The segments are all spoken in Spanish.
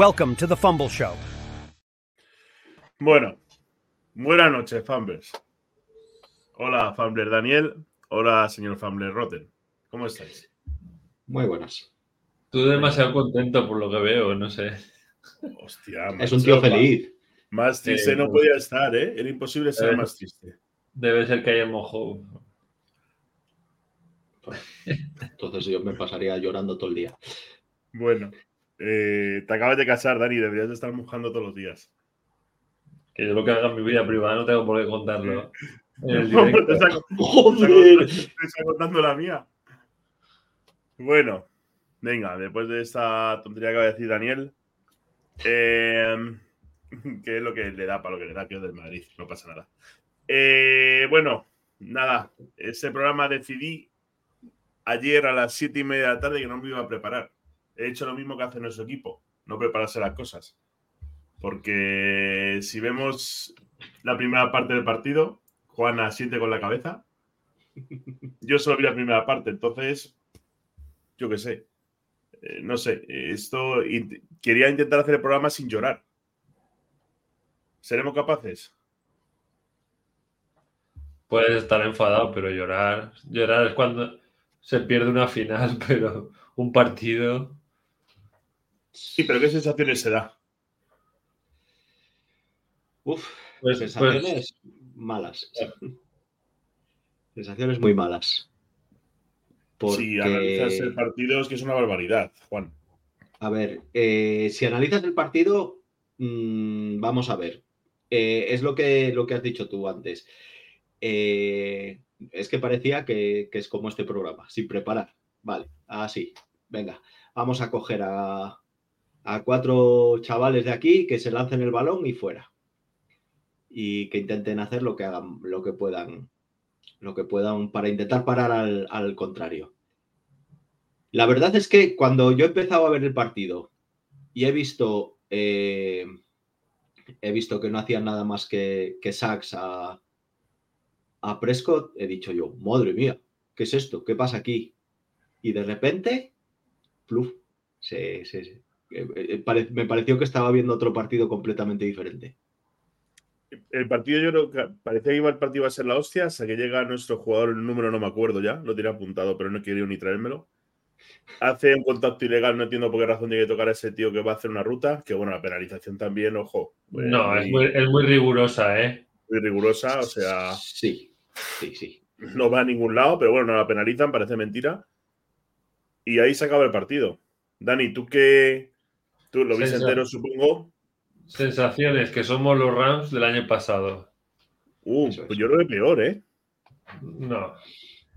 Welcome to the Fumble Show. Bueno, buenas noches, Fumblers. Hola, Fumbler Daniel. Hola, señor Fumbler Rotten. ¿Cómo estáis? Muy buenas. Tú demasiado contento por lo que veo, no sé. Hostia, Es un tío feliz. Más triste Eh, no podía estar, ¿eh? Era imposible ser Eh. más triste. Debe ser que hay mojo. Entonces yo me pasaría llorando todo el día. Bueno, eh, te acabas de casar, Dani. Deberías de estar mojando todos los días. Que yo lo que haga en mi vida privada no tengo por qué contarlo. En el No, directo. te está, te ¡Joder! está contando la mía. Bueno, venga, después de esta tontería que acaba de decir Daniel, eh, que es lo que le da para lo que le da, que es del Madrid, no pasa nada. Eh, bueno, nada, ese programa decidí ayer a las siete y media de la tarde que no me iba a preparar. He hecho lo mismo que hace nuestro equipo, no prepararse las cosas. Porque si vemos la primera parte del partido, Juan asiente con la cabeza. Yo solo vi la primera parte, entonces, yo qué sé. Eh, no sé, esto quería intentar hacer el programa sin llorar. ¿Seremos capaces? Puedes estar enfadado, pero llorar. Llorar es cuando se pierde una final, pero un partido. Sí, pero ¿qué sensaciones se da? Uf, Pues, sensaciones malas. Sensaciones muy malas. Si analizas el partido es que es una barbaridad, Juan. a ver, eh, si analizas el partido, mm, vamos a ver. Eh, es lo que, lo que has dicho tú antes. Eh, es que parecía que, que es como este programa, sin preparar. Vale, así. Venga, vamos a coger a, a cuatro chavales de aquí que se lancen el balón y fuera. Y que intenten hacer lo que hagan, lo que puedan, lo que puedan para intentar parar al, contrario. La verdad es que cuando yo he empezado a ver el partido y he visto, eh, he visto que no hacían nada más que, que sacks a, a Prescott, he dicho yo, madre mía, ¿qué es esto? ¿Qué pasa aquí? Y de repente, pluf, se- eh, eh, pare- me pareció que estaba viendo otro partido completamente diferente. El partido, yo creo que parecía que iba el partido a ser la hostia, hasta que llega nuestro jugador, el número no me acuerdo ya, lo tenía apuntado, pero no he querido ni traérmelo. Hace un contacto ilegal, no entiendo por qué razón tiene que tocar a ese tío que va a hacer una ruta, que bueno, la penalización también, ojo. No, es muy, es muy rigurosa, ¿eh? muy rigurosa, o sea, Sí, sí, sí. no va a ningún lado, pero bueno, no la penalizan, parece mentira. Y ahí se acaba el partido. Dani, ¿tú qué? Tú lo viste entero, supongo. Sensaciones que somos los Rams del año pasado. Uh, es. pues yo creo que peor, ¿eh? No.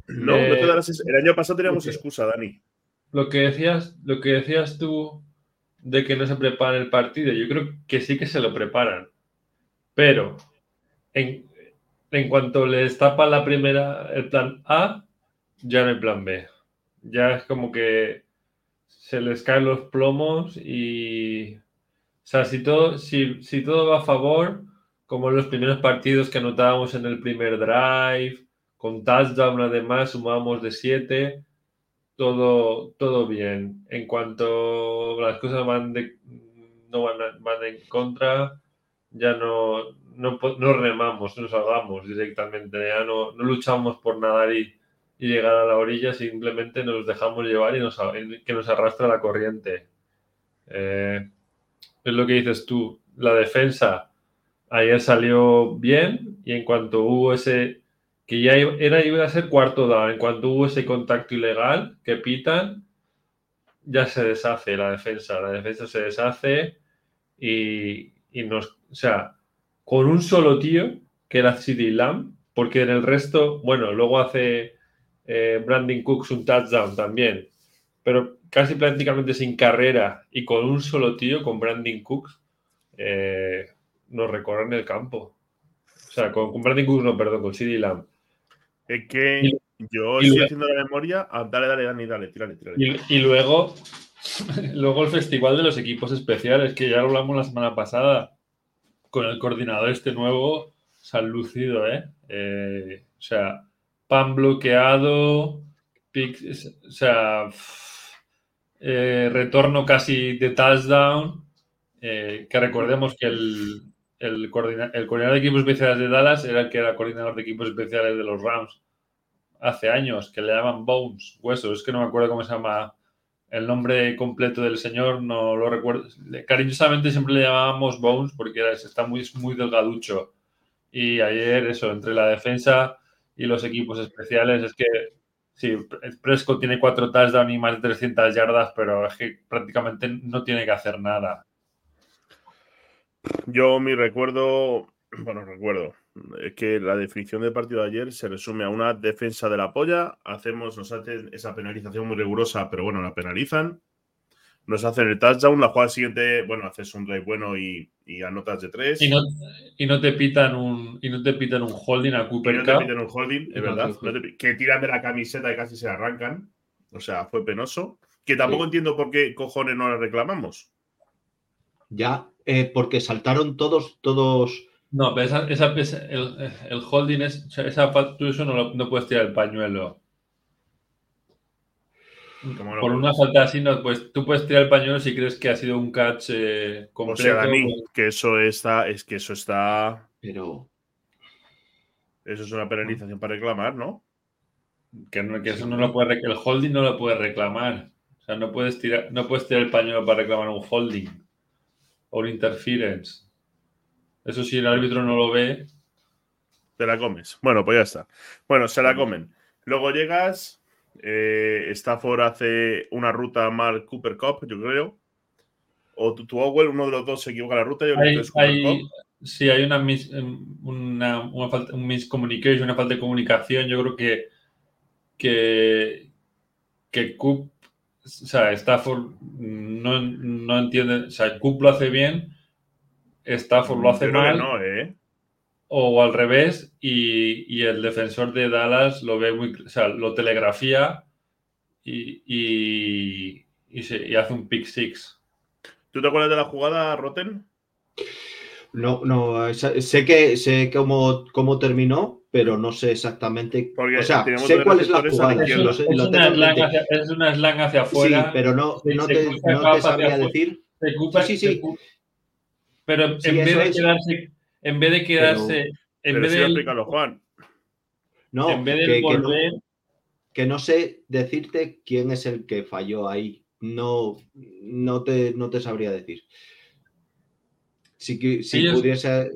No, Eh, no te darás. El año pasado teníamos excusa, Dani. Lo que decías, lo que decías tú de que no se prepara el partido, yo creo que sí que se lo preparan. Pero en, en cuanto les tapa la primera, el plan A, ya no hay plan B. Ya es como que se les caen los plomos y. O sea, si todo, si, si todo va a favor, como en los primeros partidos que anotábamos en el primer drive, con touchdown además sumábamos de 7, todo, todo bien. En cuanto las cosas van de, no van, van en contra, ya no, no, no remamos, no salgamos directamente, ya no, no luchamos por nadar y, y llegar a la orilla, simplemente nos dejamos llevar y que nos arrastra la corriente. Eh, es lo que dices tú, la defensa ayer salió bien y en cuanto hubo ese, que ya era, iba a ser cuarto down, en cuanto hubo ese contacto ilegal que pitan, ya se deshace la defensa, la defensa se deshace y, y nos, o sea, con un solo tío, que era CD Lamb, porque en el resto, bueno, luego hace eh, Brandon Cooks un touchdown también, pero casi prácticamente sin carrera y con un solo tío, con Brandon Cooks, eh, nos recorren el campo. O sea, con, con Brandon Cooks, no, perdón, con CD Lamb. Es que Y- yo y estoy luego- haciendo la memoria. Ah, dale, dale, Dani, dale, tírale, tírale. Y, y luego, luego el festival de los equipos especiales, que ya lo hablamos la semana pasada, con el coordinador este nuevo, se han lucido, ¿eh? Eh, o sea, pan bloqueado, o sea, eh, retorno casi de touchdown, eh, que recordemos que el, el, coordinador de equipos especiales de Dallas era el que era coordinador de equipos especiales de los Rams hace años, que le llaman Bones, huesos, es que no me acuerdo cómo se llama el nombre completo del señor, no lo recuerdo. Cariñosamente siempre le llamábamos Bones porque está muy, muy delgaducho. Y ayer eso, entre la defensa y los equipos especiales, es que sí, Prescott tiene cuatro touchdowns y más de 300 yardas, pero es que prácticamente no tiene que hacer nada. Yo mi recuerdo, bueno, recuerdo, es que la definición del partido de ayer se resume a una defensa de la polla, hacemos, nos hacen esa penalización muy rigurosa, pero bueno, la penalizan, nos hacen el touchdown, la jugada siguiente, bueno, haces un drive bueno y, anotas de tres. Y no, y no, te pitan un y no te pitan un holding a Cooper y no te pitan un holding, es verdad. que tiran de la camiseta y casi se arrancan. O sea, fue penoso. Que tampoco entiendo por qué cojones no la reclamamos. Ya, eh, porque saltaron todos, todos no, pero esa, esa, el, el, holding es. Esa, tú eso no, no puedes tirar el pañuelo. Por una falta así, no, pues tú puedes tirar el pañuelo si crees que ha sido un catch eh, completo. O sea, Dani, que eso está. Es que eso está. Pero. Eso es una penalización para reclamar, ¿no? Que, no, que eso no lo puede. El holding no lo puede reclamar. O sea, no puedes tirar, no puedes tirar el pañuelo para reclamar un holding o un interference. Eso si el árbitro no lo ve. Te la comes. Bueno, pues ya está. Bueno, se la comen. Luego llegas. Eh, Stafford hace una ruta mal Cooper Cup, yo creo. O tu uno de los dos se equivoca la ruta. Yo hay, sí, hay una, una, una falta, un miscommunication, una falta de comunicación. Yo creo que, que, que Coop, o sea, Stafford no, no entiende. O sea, Coop lo hace bien Stafford lo hace mal. ¿eh? O al revés, y, el defensor de Dallas lo ve muy. O sea, lo telegrafía y, hace un pick six. ¿Tú te acuerdas de la jugada, Rotten? No, no, sé que sé cómo, cómo terminó, pero no sé exactamente. Porque o sea, sé cuál es la jugada. Es, una slang hacia, es, una slang hacia, afuera. Sí, pero no, no te, no te sabría decir. sí, sí, sí. Pero en, vez de quedarse, en vez de quedarse. en vez de. Juan. No, en vez de que, volver. Que no, sé decirte quién es el que falló ahí. No, no, te, no te sabría decir. Si, si pudiese.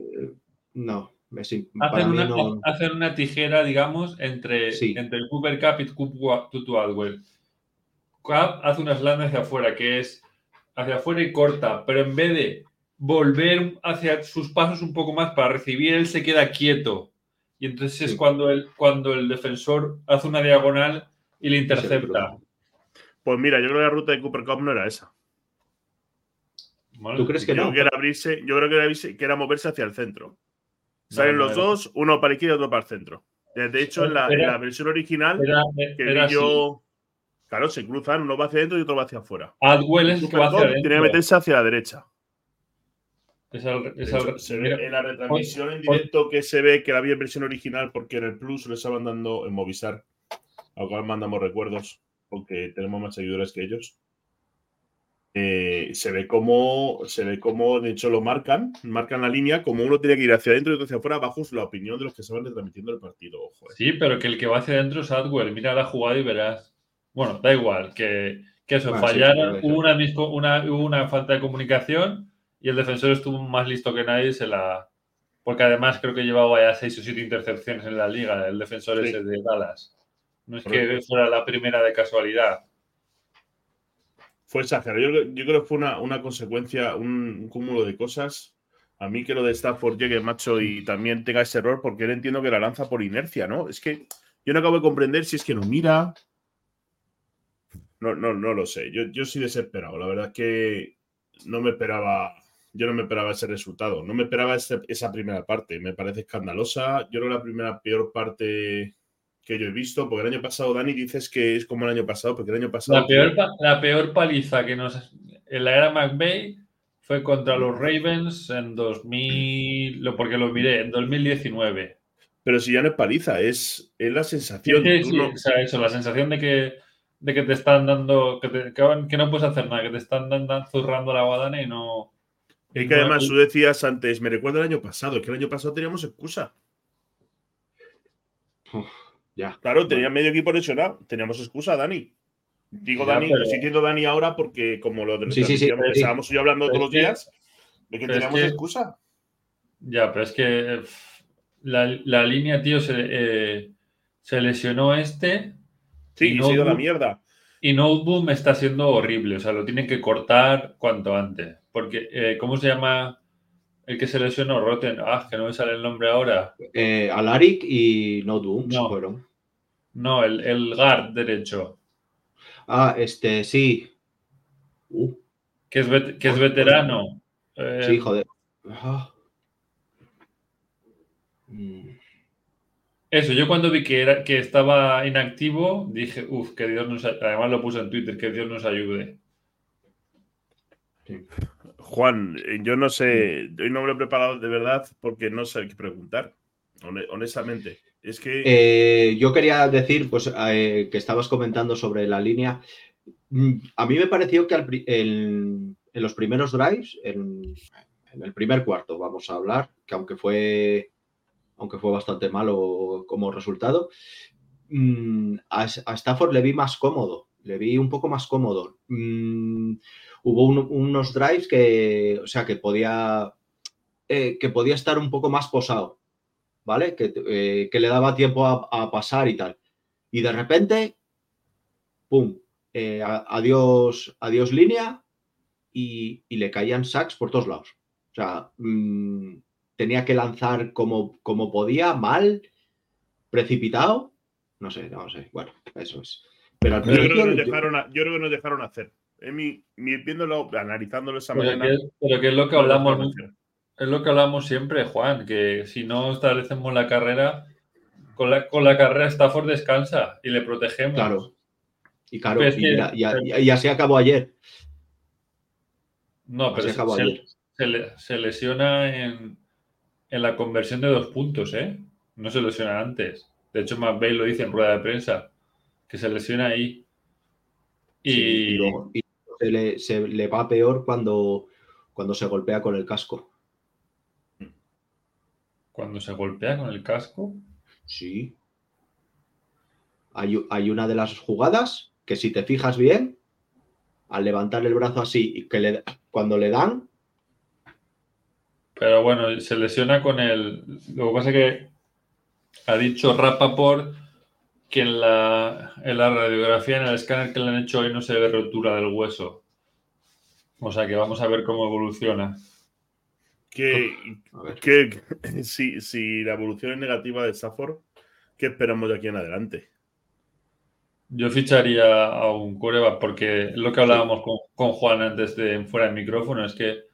No. hacen, una, no... hacen, una, tijera, digamos, entre, entre el Cooper Cup y Tutu Adwell. Cup hace una slam hacia afuera, que es hacia afuera y corta, pero en vez de volver hacia sus pasos un poco más para recibir, él se queda quieto. Y entonces es cuando el, cuando el defensor hace una diagonal y le intercepta. Pues mira, yo creo que la ruta de Cooper Cup no era esa. ¿Tú crees que no? Que era abrirse, yo creo que era, que era moverse hacia el centro. Salen los dos, uno para izquierda y otro para el centro. De hecho, en la, versión original que yo. Claro, se cruzan, uno va hacia adentro y otro va hacia afuera. Adwell es que va hacia Tiene que meterse hacia la derecha se ve en la retransmisión en directo que se ve que había versión original porque en el Plus lo estaban dando en Movistar. Al cual mandamos recuerdos porque tenemos más seguidores que ellos. Eh, se ve como se ve como de hecho lo marcan, marcan la línea, como uno tiene que ir hacia adentro y otro hacia afuera, bajo la opinión de los que estaban retransmitiendo el partido. Ojo, eh. Sí, pero que el que va hacia adentro es Adwell. Mira la jugada y verás. Bueno, da igual, que, que eso, fallaron, hubo, una, una, hubo una falta de comunicación y el defensor estuvo más listo que nadie, se la... porque además creo que llevaba ya seis o siete intercepciones en la liga, el defensor ese de Dallas. No es que fuera la primera de casualidad. Fue exagerado. Yo, creo que fue una, consecuencia, un, cúmulo de cosas. A mí que lo de Stafford llegue, macho, y también tenga ese error, porque él entiendo que la lanza por inercia, ¿no? Es que yo no acabo de comprender si es que no mira. No, no, no lo sé. Yo, yo sí desesperado. La verdad es que no me esperaba yo no me esperaba ese resultado. No me esperaba esa primera parte. Me parece escandalosa. Yo creo que la primera peor parte que yo he visto, porque el año pasado, Dani, dices que es como el año pasado, porque el año pasado... La peor, la peor paliza que nos... En la era McVeigh fue contra los Ravens en 2000, porque lo miré, en 2019. Pero si ya no es paliza, es, es la sensación. o sea, eso, la sensación de que, de que te están dando, que, que, no puedes hacer nada, que te están dando, zurrando la guadana y no, Es que además tú decías antes, me recuerda el año pasado, que el año pasado teníamos excusa. ya. Claro, tenía medio equipo lesionado. Teníamos excusa, Dani. Digo Ya, Dani, pero- estoy diciendo Dani ahora porque como lo Sí, estábamos yo hablando todos los es que- días, de que es teníamos que- excusa. Ya, pero es que la, la línea, tío, se, eh, se lesionó este Sí, y se ha ido a la mierda. Y Noteboom está siendo horrible. O sea, lo tienen que cortar cuanto antes. Porque, eh, ¿cómo se llama el que se lesionó? Rotten. Ah, que no me sale el nombre ahora. Eh, Alaric y Noteboom No. fueron. No, el, el guard derecho, Ah, este, sí. Uh, que es, que es veterano. Eh, sí, joder. Ah. Mm, Eso, yo cuando vi que, era, que estaba inactivo, dije, uff, que Dios nos... a- Además lo puse en Twitter, que Dios nos ayude. Juan, eh, yo no sé, hoy no me lo he preparado de verdad porque no sé qué preguntar, hone- honestamente. Es que Eh, yo quería decir, pues, eh, que estabas comentando sobre la línea. Mm, A mí me pareció que al en, en los primeros drives, en, en el primer cuarto, vamos a hablar, que aunque fue, aunque fue bastante malo como resultado, mm, a, Stafford le vi más cómodo, le vi un poco más cómodo. Mm, hubo un- unos drives que, o sea, que podía, eh, que podía estar un poco más posado. ¿vale? Que, eh, le daba tiempo a, pasar y tal. Y de repente, ¡pum! eh, adiós, adiós línea y, y le caían sacks por todos lados. O sea, mm, tenía que lanzar como, como podía, mal, precipitado. No sé, no sé. Bueno, eso es. Pero al yo creo, que principio, nos yo- dejaron, a- yo creo que nos dejaron hacer. En mi, mi- viéndolo, analizándolo esa Pero mañana. que, pero que es lo que hablamos, es lo que hablamos siempre, Juan, que si no establecemos la carrera, con la, con la carrera Stafford descansa y le protegemos. claro. Y claro, Pero es y, que- mira, y a- y- y así acabó ayer. No, pero se, acabó se- ayer. se se lesiona en, en la conversión de dos puntos, ¿eh? No se lesiona antes. De hecho, McVeigh lo dice en rueda de prensa, que se lesiona ahí. Y, Sí, y luego- y se, le, se le va peor cuando, cuando se golpea con el casco. cuando se golpea con el casco, Sí. Hay, hay una de las jugadas que si te fijas bien, al levantar el brazo así y que le, cuando le dan, pero bueno, se lesiona con el. Lo que pasa es que ha dicho Rappaport que en la, en la radiografía, en el escáner que le han hecho hoy, no se ve rotura del hueso. O sea que vamos a ver cómo evoluciona. Que, que si, si la evolución es negativa de Stafford, ¿qué esperamos de aquí en adelante? Yo ficharía a un coreback porque es lo que hablábamos con, con Juan antes de fuera del micrófono, es que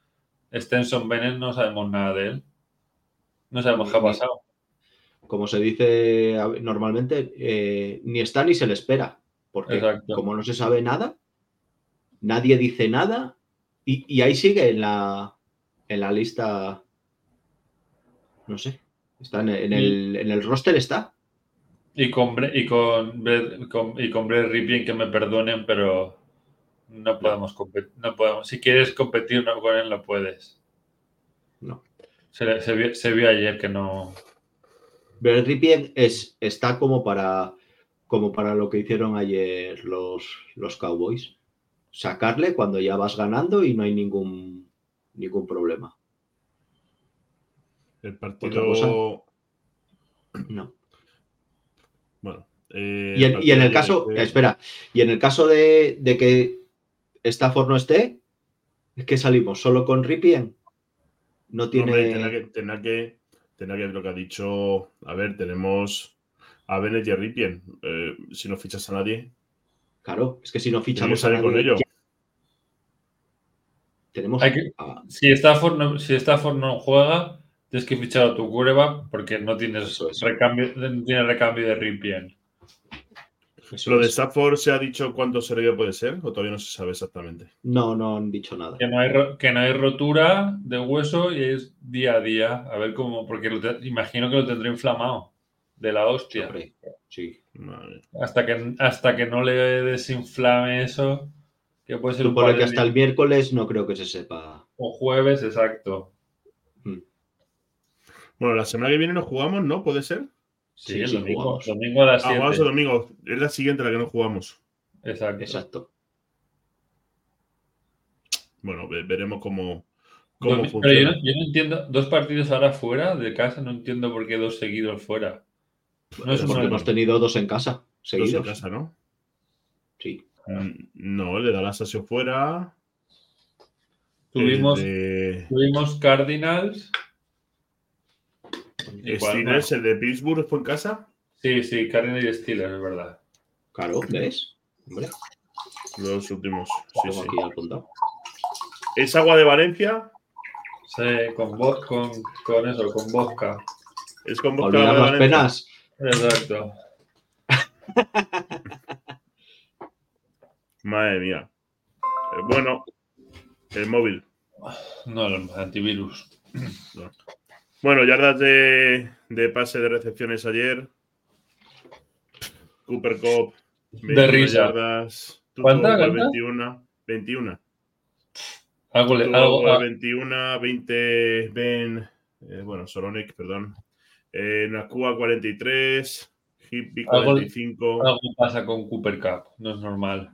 Stenson Bennett no sabemos nada de él. No sabemos qué ha pasado. como se dice normalmente, eh, ni está ni se le espera. Porque Exacto. como no se sabe nada, nadie dice nada y, y ahí sigue en la, en la lista, no sé, está en, en el, en el roster está. Y con, y con- y con Brett Ripien, que me perdonen, pero no podemos competir. No podemos. Si quieres competir no, con él, no puedes. No. Se, se vio, se vio ayer que no. Brett Ripien es, está como para, como para lo que hicieron ayer los, los Cowboys. Sacarle cuando ya vas ganando y no hay ningún, ningún problema. El Otra partido. No. Bueno. eh, Y en, y en el caso, de- espera, y en el caso de, de que Stafford no esté, es que salimos solo con Ripien. No tiene. hombre, tendrá que, tendrá que, tendrá que lo que ha dicho. A ver, tenemos a Bennett y a Ripien. Eh, si no fichas a nadie, Claro, es que si no que fichamos a salir con nadie, ello. tenemos Hay que- a- Si Stafford no, si Stafford no juega, tienes que fichar a tu quarterback porque no tienes, Eso es. recambio, no tienes recambio de Ripien. Eso ¿Lo de. Stafford se ha dicho cuánto serio puede ser o todavía no se sabe exactamente? No, no han dicho nada. Que no, hay, que no hay rotura de hueso y es día a día. A ver cómo, porque lo te- imagino que lo tendré inflamado de la hostia. Hombre, sí. Hasta que, hasta que no le desinflame eso, que puede ser un Supone que hasta el miércoles no creo que se sepa. O jueves, exacto. Bueno, la semana que viene nos jugamos, ¿no? ¿Puede ser? Sí, Sí, el domingo, jugamos. domingo a las Ah, 7. jugamos el domingo. Es la siguiente la que no jugamos. Exacto. Exacto. Bueno, ve- veremos cómo, funciona. Pero yo no, yo no entiendo, dos partidos ahora fuera de casa, no entiendo por qué dos seguidos fuera. No es Porque hemos tenido dos en casa, dos seguidos. en casa, ¿no? Sí. Mm, No, el de Dallas ha sido fuera. Tuvimos, El de tuvimos Cardinals. ¿Y cuál Steelers, el de Pittsburgh fue en casa. Sí, sí, Cardinals y Steelers, es verdad. Claro, ¿ves? Hombre, Los últimos. Sí, sí. aquí apuntado. ¿Es agua de Valencia? Sí, con, vo- con, con eso, con vodka. ¿Es con vodka de las Valencia? penas. Exacto. Madre mía. Eh, bueno, el móvil. No, el antivirus. Bueno, yardas de, de pase de recepciones ayer. Cooper Cup. 21 risa. yardas. Tuvo ¿Cuánta, igual cuánta? 21. 21. Algo, le- algo, igual ah, 21, 20 Ben. eh, bueno, Soronek, perdón. Eh, Nakua 43. Hippie Algo- 45. algo pasa con Cooper Cup, no es normal.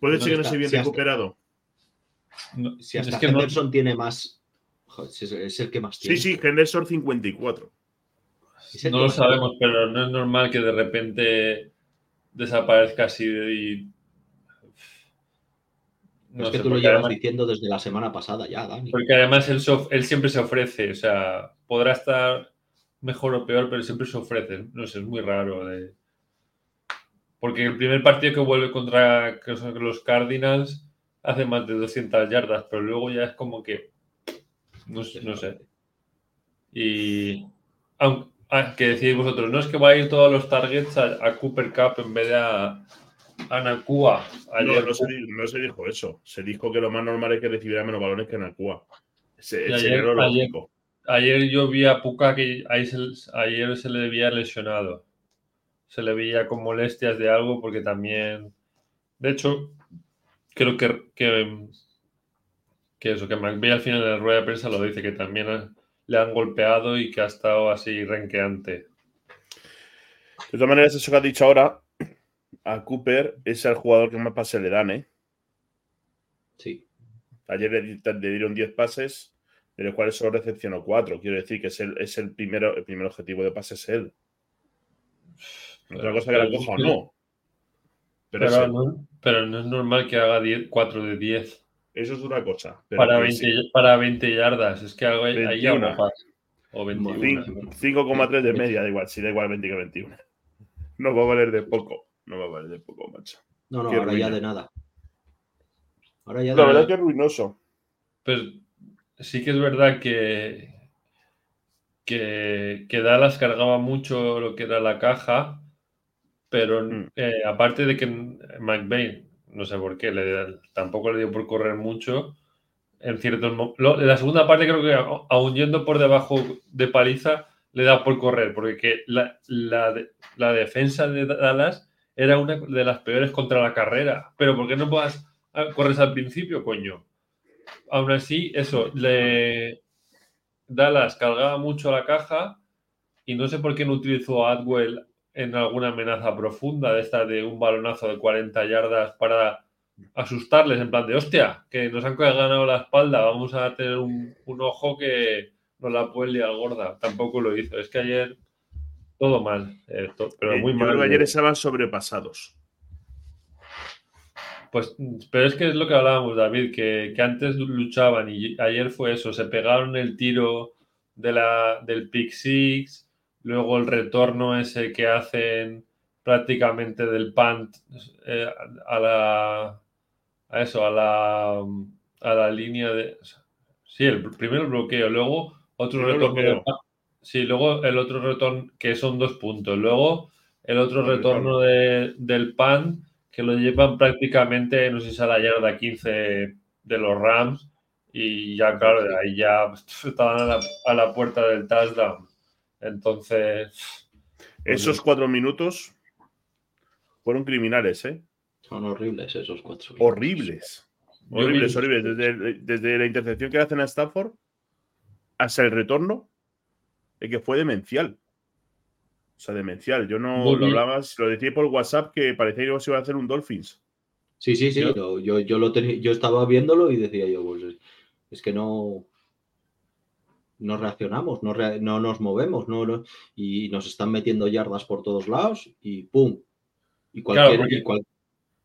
Puede ser que no esté bien si hasta- recuperado. No- Si hasta es que no- Henderson tiene más. Joder, es, el que más Sí, tiene. sí, Henderson 54. Es el No lo sabemos, pero no es normal que de repente desaparezca así y... No es que sé, tú lo llevas además, diciendo desde la semana pasada ya, Dani. porque además él, siempre se ofrece, o sea, podrá estar mejor o peor, pero siempre se ofrece. No sé, es muy raro. de- Porque el primer partido que vuelve contra que son los Cardinals hace más de 200 yardas, pero luego ya es como que... No, sé- no sé. Y aunque ah, que decíais vosotros, no es que va a ir todos los targets a, a Cooper Cup en vez de a, a Nakua. No, no se, di- no se dijo eso. Se dijo que lo más normal es que recibiera menos balones que Nakua. Se, ayer- lo ayer- ayer yo vi a Puka que se, ayer se le veía lesionado. Se le veía con molestias de algo porque también. De hecho, creo que, que, que eso, que McVeigh al final de la rueda de prensa lo dice, que también ha- le han golpeado y que ha estado así renqueante. De todas maneras, eso que has dicho ahora, a Cooper es el jugador que más pases le dan, ¿eh? Sí. Ayer le, di- le dieron 10 pases, de los cuales solo recepcionó 4. Quiero decir que es el, es el, primero, el primer objetivo de pases es él. Otra cosa que la coja o no. Pero, no, pero no es normal que haga 10 4 de 10 eso es una cosa. Pero para, que 20, sí, para 20 yardas. Es que algo ahí 21. algo pasa. O 21. cin- 5,3 de media, da igual, si da igual 20 que 21. No va a valer de poco. No va a valer de poco, macho. No, no, Qué ahora ya ruina. de nada. Ahora ya de La verdad nada. que es ruinoso. Pues sí que es verdad que, que, que Dallas cargaba mucho lo que era la caja, pero Mm. eh, aparte de que McVeigh, no sé por qué, le- tampoco le dio por correr mucho, en ciertos en la segunda parte creo que aun yendo por debajo de paliza, le da por correr, porque que la, la de- la defensa de Dallas era una de las peores contra la carrera. Pero ¿por qué no puedas ah, corres al principio, coño? Aún así, eso, le Dallas cargaba mucho la caja y no sé por qué no utilizó a Atwell en alguna amenaza profunda de esta de un balonazo de 40 yardas para asustarles en plan de hostia, que nos han ganado la espalda, vamos a tener un, un ojo que nos la puede liar gorda. Tampoco lo hizo. Es que ayer todo mal, eh, to- pero Eh, muy Yo mal. creo que ayer estaban sobrepasados. Pues, pero es que es lo que hablábamos, David, que, que antes luchaban y ayer fue eso, se pegaron el tiro de la, del pick six, luego el retorno ese que hacen prácticamente del punt eh, a la a eso, a la a la línea de sí, el primero el bloqueo, luego otro retorno bloqueo. de sí, luego el otro retorno que son dos puntos, luego el otro El retorno de- del punt que lo llevan prácticamente, no sé si a la yarda 15 de los Rams y ya, claro, de ahí ya estaban a la, a la puerta del touchdown. Entonces, Esos cuatro minutos fueron criminales, ¿eh? Son horribles esos cuatro. Horribles. Horrible, horrible. Desde, desde, la intercepción que hacen a Stafford hasta el retorno, es que fue demencial. O sea, demencial. Yo no lo hablabas, lo decía por WhatsApp que parecía que se iba a hacer un Dolphins. Sí, sí, sí. Yo, yo, lo tenía, yo estaba viéndolo y decía yo, pues es que no, no reaccionamos, no, no nos movemos, no, y nos están metiendo yardas por todos lados y ¡pum! Y cualquier, porque,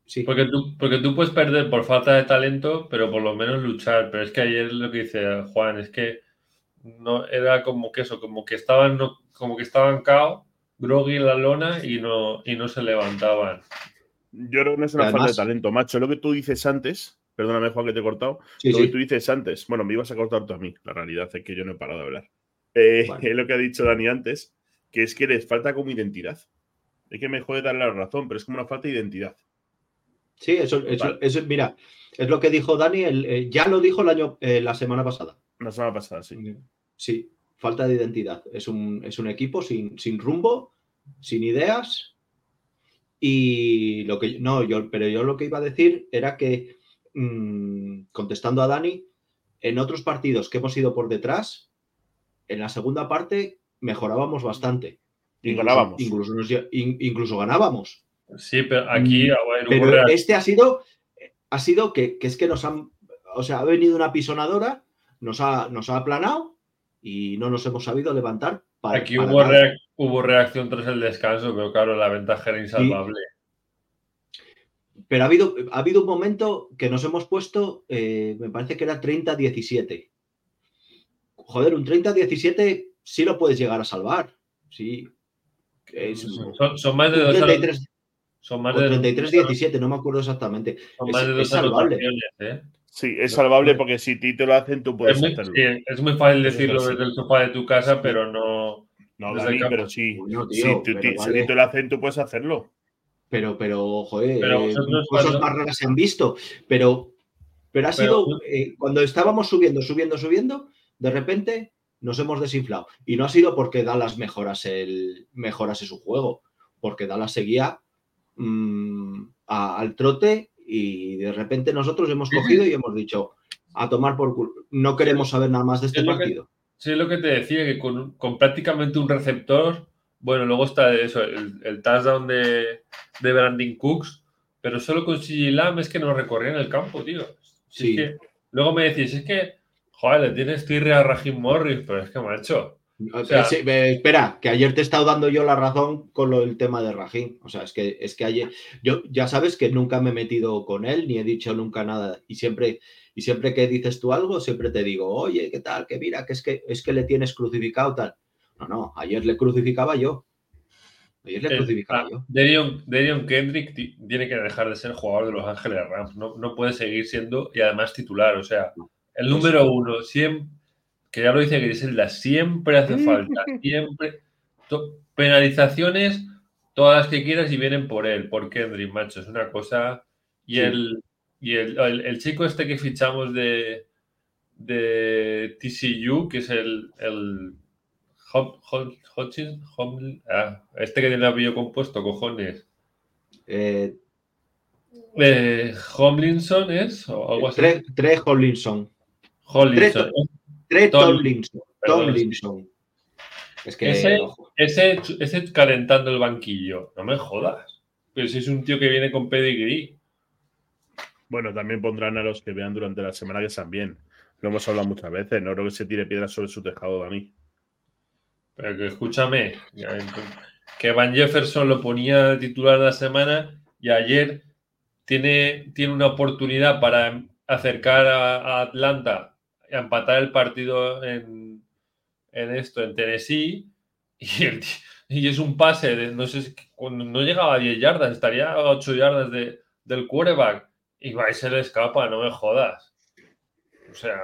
sí. porque, tú, porque tú puedes perder por falta de talento, pero por lo menos luchar. Pero es que ayer lo que dice Juan es que no era como que eso, como que estaban, como que estaban cao, groggy en la lona y no, y no se levantaban. Yo creo que no es una falta de talento, macho. Lo que tú dices antes, Perdóname, Juan, que te he cortado. lo que tú dices antes, bueno, me ibas a cortar tú a mí. La realidad es que yo no he parado de hablar. Eh, es lo que ha dicho Dani antes, que es que les falta como identidad. Es que me jode darle la razón, pero es como una falta de identidad. Sí, eso, eso, mira, es lo que dijo Dani, eh, ya lo dijo el año, eh, la semana pasada. La semana pasada, sí. Sí, falta de identidad. Es un, es un equipo sin, sin rumbo, sin ideas. Y lo que no, yo, pero yo lo que iba a decir era que Mm, contestando a Dani, en otros partidos que hemos ido por detrás, en la segunda parte mejorábamos bastante. Incluso, ganábamos. Incluso, ganábamos. Sí, pero aquí. Pero este ha sido, ha sido que, es que nos han. O sea, ha venido una pisonadora, nos ha, nos ha aplanado y no nos hemos sabido levantar. aquí hubo, hubo, reacción tras el descanso, pero claro, la ventaja era insalvable. Pero ha habido, ha habido un momento que nos hemos puesto, eh, me parece que era 30-17. Joder, un 30-17 sí lo puedes llegar a salvar. Sí. son, más de dos 33, son más de 33-17, no me acuerdo exactamente. Son más es, de dos es salvable. ¿eh? Sí, es salvable porque si ti te lo hacen, tú puedes es muy, hacerlo. Sí, es muy fácil decirlo desde el sofá de tu casa, pero no. No, Dani, pero sí. si, tú, si te lo hacen, tú puedes hacerlo pero, pero joder, eh, cosas más raras se han visto. Pero, pero ha sido, eh, cuando estábamos subiendo, subiendo, subiendo, de repente nos hemos desinflado. Y no ha sido porque Dallas mejorase, el, mejorase su juego, porque Dallas seguía mm, al trote y de repente nosotros hemos cogido y hemos dicho, a tomar por culo, no queremos saber nada más de este partido. sí, es lo que te decía, que con, con prácticamente un receptor bueno, luego está eso, el, touchdown de, de Brandon Cooks, pero solo con CG Lamb es que no recorría en el campo, tío. sí. luego me decís, es que, joder, le tienes tirre a Rajim Morris, pero es que macho. O sea, espera, que ayer te he estado dando yo la razón con lo del tema de Rajim. O sea, es que, es que ayer, yo ya sabes que nunca me he metido con él, ni he dicho nunca nada. Y siempre, y siempre que dices tú algo, siempre te digo, oye, ¿qué tal? Que mira, que es que es que le tienes crucificado tal. No, no, ayer le crucificaba yo. Ayer le eh, crucificaba ah, yo. Darion, Kendrick tiene que dejar de ser jugador de Los Ángeles Rams. No, puede seguir siendo y además titular. O sea, el número uno, siempre, que ya lo dice Griselda, siempre hace falta. Siempre. penalizaciones, todas las que quieras y vienen por él, por Kendrick, macho. Es una cosa. Y, el, y el, chico este que fichamos de, de TCU, que es el ah, este que tiene el apellido compuesto, cojones. Eh, eh, Homlinson es o algo así. Tres Homlinson. Homlinson. Tres Tomlinson. Tomlinson. Es que. Ese, ese, ese, calentando el banquillo. No me jodas. Pero si es un tío que viene con pedigree. Bueno, también pondrán a los que vean durante la semana que están bien. Lo hemos hablado muchas veces. No creo que se tire piedras sobre su tejado de mí. Escúchame, que Van Jefferson lo ponía de titular de la semana y ayer tiene, tiene una oportunidad para acercar a, Atlanta y empatar el partido en, esto, en Tennessee, y, es un pase de, no sé, no llegaba a 10 yardas, estaría a 8 yardas de, del quarterback, y va y se le escapa, no me jodas. O sea,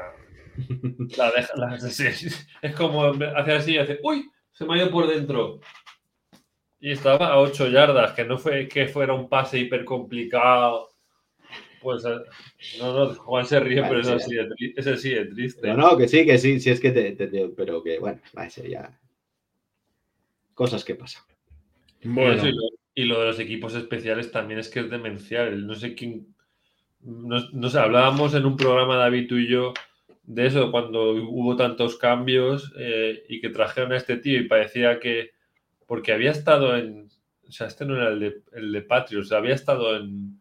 la deja, es, como hace así y hace, uy, se me ha ido por dentro. Y estaba a 8 yardas, que no fue que fuera un pase hiper complicado. Pues eh, no, no, Juan se ríe, pero eso sí, ese sí es triste. No, no, que sí, que sí, sí es que te, pero que bueno, va a ser ya. Cosas que pasan. Bueno. Y lo, de los equipos especiales también es que es demencial. No sé quién no, sé, hablábamos en un programa, David, tú y yo, de eso, cuando hubo tantos cambios eh, y que trajeron a este tío y parecía que, porque había estado en, o sea, este no era el de, el de Patriots, había estado en,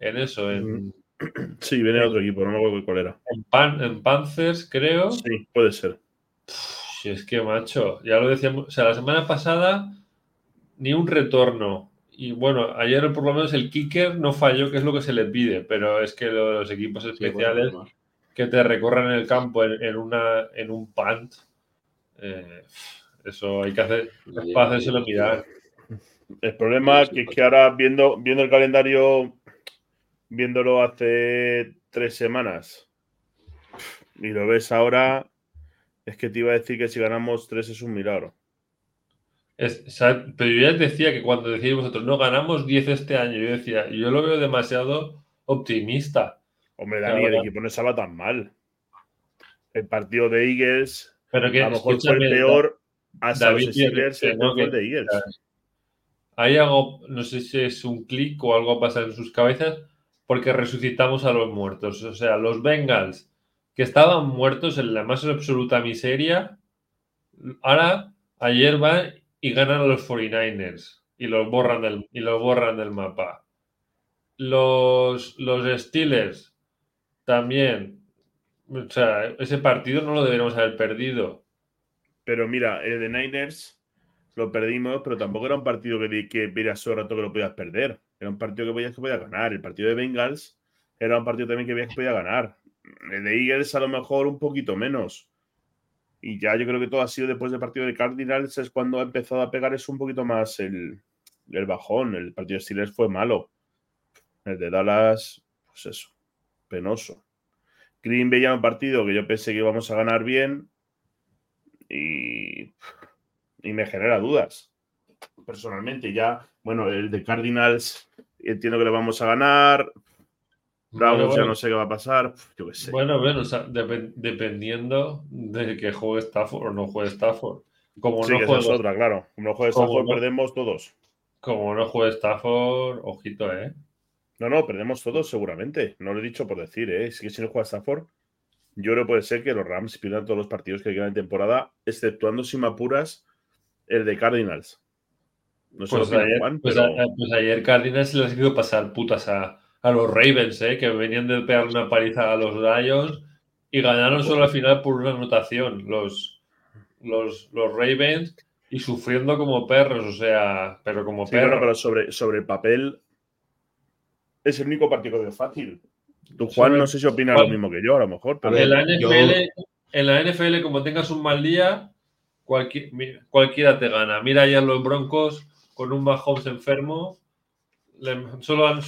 en eso, en... Sí, viene otro equipo, no me acuerdo cuál era. En, Pan, en Panthers, creo. Sí, puede ser. Si es que, macho, ya lo decíamos, o sea, la semana pasada ni un retorno. Y bueno, ayer por lo menos el kicker no falló, que es lo que se le pide, pero es que los equipos especiales que te recorran el campo en, una, en un punt, eh, eso hay que hacer, para hacérselo mirar. El problema es que, ahora viendo, viendo el calendario, viéndolo hace tres semanas y lo ves ahora, es que te iba a decir que si ganamos tres es un milagro. pero yo ya decía que cuando decíais vosotros, no ganamos 10 este año, yo decía, yo lo veo demasiado optimista. Hombre, Dani, el equipo no estaba tan mal. El partido de Eagles, pero que, a lo mejor fue el peor hasta David, los Steelers, el de Eagles. Ahí hago, no sé si es un clic o algo pasa en sus cabezas, porque resucitamos a los muertos. O sea, los Bengals, que estaban muertos en la más absoluta miseria, ahora, ayer van y ganan a los 49ers y los borran del, y los borran del mapa. Los, los Steelers también. O sea, ese partido no lo deberíamos haber perdido. Pero mira, el de Niners lo perdimos, pero tampoco era un partido que, que vieras todo rato que lo podías perder. Era un partido que podías que podía ganar. El partido de Bengals era un partido también que veías que podía ganar. El de Eagles a lo mejor un poquito menos. Y ya yo creo que todo ha sido después del partido de Cardinals, es cuando ha empezado a pegar es un poquito más el, el bajón. El partido de Steelers fue malo. El de Dallas, pues eso, penoso. Green veía un partido que yo pensé que íbamos a ganar bien y y me genera dudas. Personalmente, ya, bueno, el de Cardinals entiendo que le vamos a ganar. Bravo, ya no sé qué va a pasar. Yo qué sé. Bueno, bueno, dependiendo de que juegue Stafford o no juegue Stafford. Como sí, no es otra, claro. Como no juegue Stafford, perdemos todos. Como no juegue Stafford, ojito, ¿eh? No, no, perdemos todos seguramente. No lo he dicho por decir, ¿eh? Es que si no juega Stafford, yo creo que puede ser que los Rams pierdan todos los partidos que quedan en temporada, exceptuando si me apuras el de Cardinals. No sé pues, ayer, pues, pues, ayer Cardinals les hizo pasar putas a, los Ravens, ¿eh? que venían de pegar una paliza a los Lions y ganaron solo al final por una anotación los, los, los Ravens y sufriendo como perros, o sea, pero como perros. pero sobre, sobre el papel es el único partido que es fácil. Tú, Juan, no sé si opinas lo mismo que yo, a lo mejor. Pero en, la NFL, en la NFL, como tengas un mal día, cualquiera te gana. Mira ya los Broncos con un Mahomes enfermo. solo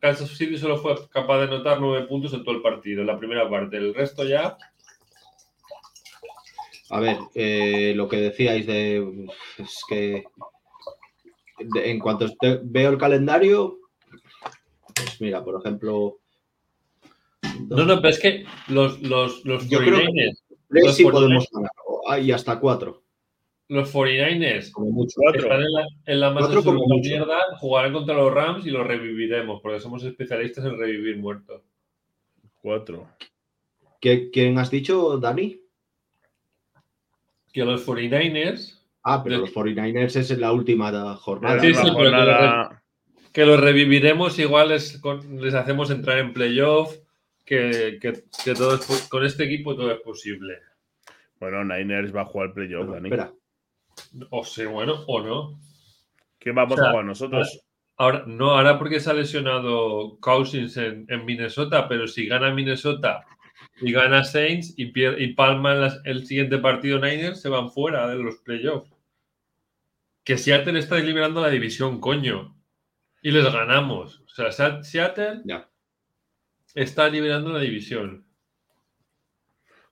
Kansas City solo fue capaz de anotar nueve puntos en todo el partido, en la primera parte. El resto ya. A ver, eh, lo que decíais de. Es que. en cuanto veo el calendario. Pues mira, por ejemplo. No, no, pero es que los, los, los Yo creo que sí podemos ganar y hasta cuatro. Los 49ers están en la, en la más mierda, jugarán contra los Rams y los reviviremos, porque somos especialistas en revivir muertos. Cuatro. ¿Qué, ¿Quién has dicho, Dani? Que los 49ers. Ah, pero los 49ers es la última jornada. Sí, sí, que, los reviviremos, igual les, les hacemos entrar en playoff, que, que, que todo con este equipo todo es posible. Bueno, Niners va a jugar playoff, Dani. Espera. O sea, bueno, o no. ¿Qué vamos a jugar nosotros? Ahora, no, ahora porque se ha lesionado Cousins en, Minnesota, pero si gana Minnesota y gana Saints y, y palma el siguiente partido Niners, se van fuera de los playoffs. Que Seattle está liberando la división, coño. Y les ganamos. O sea, Seattle está liberando la división.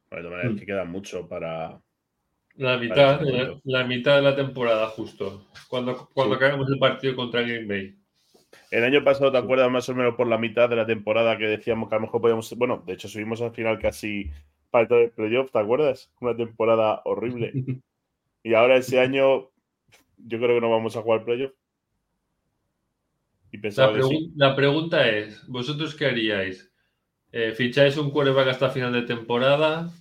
Bueno, de manera mm. que queda mucho para. La mitad, la, mitad de la temporada, justo. Cuando, cuando acabemos el partido contra Green Bay. El año pasado, ¿te acuerdas más o menos por la mitad de la temporada que decíamos que a lo mejor podíamos. Bueno, de hecho, subimos al final casi para el playoff, ¿te acuerdas? Una temporada horrible. y ahora ese año, yo creo que no vamos a jugar playoff. Y pensaba La, que pregu- sí. la pregunta es, ¿vosotros qué haríais? Eh, ¿Ficháis un quarterback hasta final de temporada?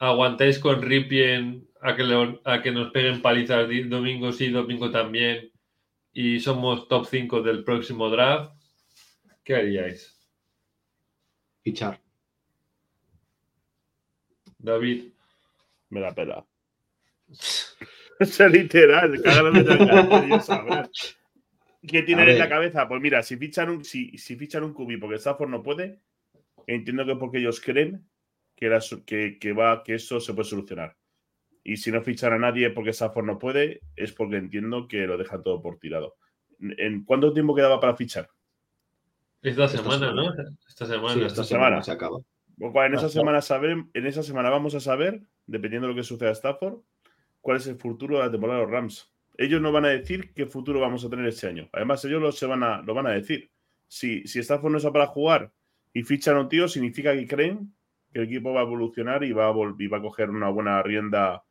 ¿Aguantáis con Ripien a que, le- a que nos peguen palizas domingo sí, domingo también? Y somos top 5 del próximo draft. ¿Qué haríais? Fichar. David. Me la pela. Es literal, la Dios sabrá. ¿Qué tienen en la cabeza? Pues mira, si fichan un, si, si fichan un cubi porque Stafford no puede, entiendo que porque ellos creen que, su- que, que va, que eso se puede solucionar. Y si no fichan a nadie porque Stafford no puede, es porque entiendo que lo dejan todo por tirado. ¿En cuánto tiempo quedaba para fichar? Esta Esta semana. ¿no? Esta semana. Sí, esta esta semana. semana se acaba. Cual, en esa semana saber, en esa semana vamos a saber, dependiendo de lo que suceda a Stafford, cuál es el futuro de la temporada de los Rams. Ellos no van a decir qué futuro vamos a tener este año. Además, ellos lo, se van a, lo van a decir. Si, si Stafford no está para jugar y fichan a un tío, significa que creen que el equipo va a evolucionar y va a, y va a coger una buena rienda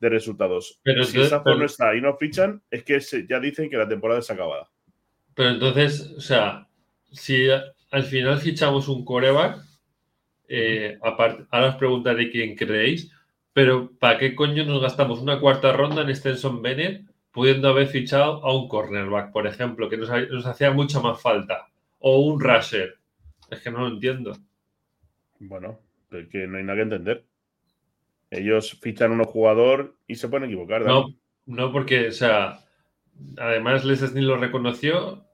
de resultados. Pero si Stafford pero- no está y no fichan, es que se- ya dicen que la temporada es acabada. Pero entonces, o sea, si al final fichamos un coreback, eh, aparte, ahora os preguntaré quién creéis, pero ¿para qué coño nos gastamos una cuarta ronda en Stenson Bennett pudiendo haber fichado a un cornerback, por ejemplo, que nos, ha- nos hacía mucha más falta? O un rusher. Es que no lo entiendo. Bueno, es que no hay nada que entender. Ellos fichan a unos jugador y se pueden equivocar. No, no porque, o sea, además Les Snead lo reconoció,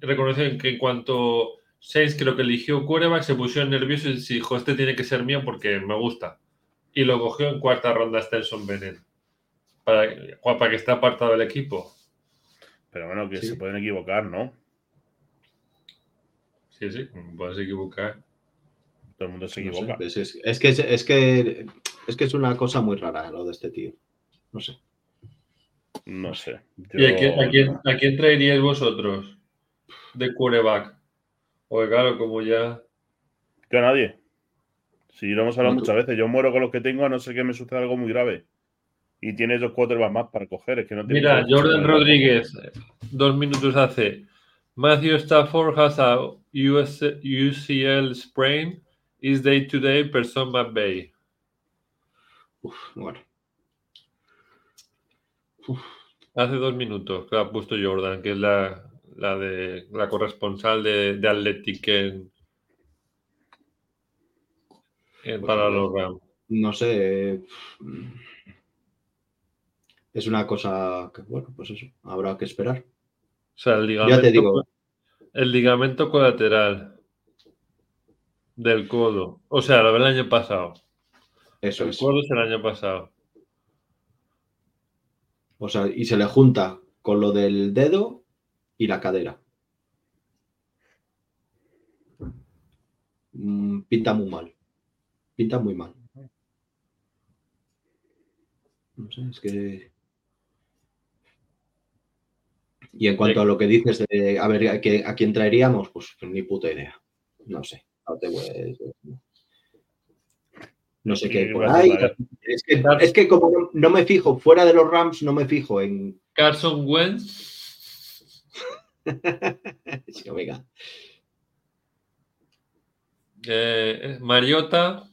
reconoció que en cuanto Sainz creo que eligió quarterback, se puso nervioso y dijo, este tiene que ser mío porque me gusta. Y lo cogió en cuarta ronda Stenson Bennett. Para, para que esté apartado del equipo. Pero bueno, que Sí. se pueden equivocar, ¿no? Sí, sí, puedes equivocar. Todo el mundo se No sé, equivoca. pues es, es que, es, es que es que es una cosa muy rara lo de este tío. No sé. No sé. ¿Y a quién, a quién- a quién traeríais vosotros de quarterback? O claro, como ya... Yo a nadie. Si lo hemos hablado muchas veces, yo muero con los que tengo a no ser que me suceda algo muy grave. Y tienes dos quarterbacks más para coger. Es que no tiene Mira, Jordan Rodríguez, dos minutos hace. Matthew Stafford has a US, UCL sprain. Is day to day person Bay. Uf, bueno. Hace dos minutos que ha puesto Jordan, que es la, la de la corresponsal de, de Athletic en, en- Pues para ver. los Rams. No sé. eh, Es una cosa que, bueno, pues eso, habrá que esperar. O sea, el ligamento, Ya te digo, el ligamento colateral del codo. O sea, lo del año pasado. eso El es. codo es el año pasado. O sea, y se le junta con lo del dedo y la cadera. Mm, Pinta muy mal. Pinta muy mal. No sé, es que. Y en cuanto a lo que dices de a ver a, qué- a quién traeríamos, pues ni puta idea. No sé. No, te voy a- no sé qué hay por ahí. Es que, es que como no, no me fijo, fuera de los Rams, no me fijo en. Carson Wentz. Sí, venga. eh, Mariota.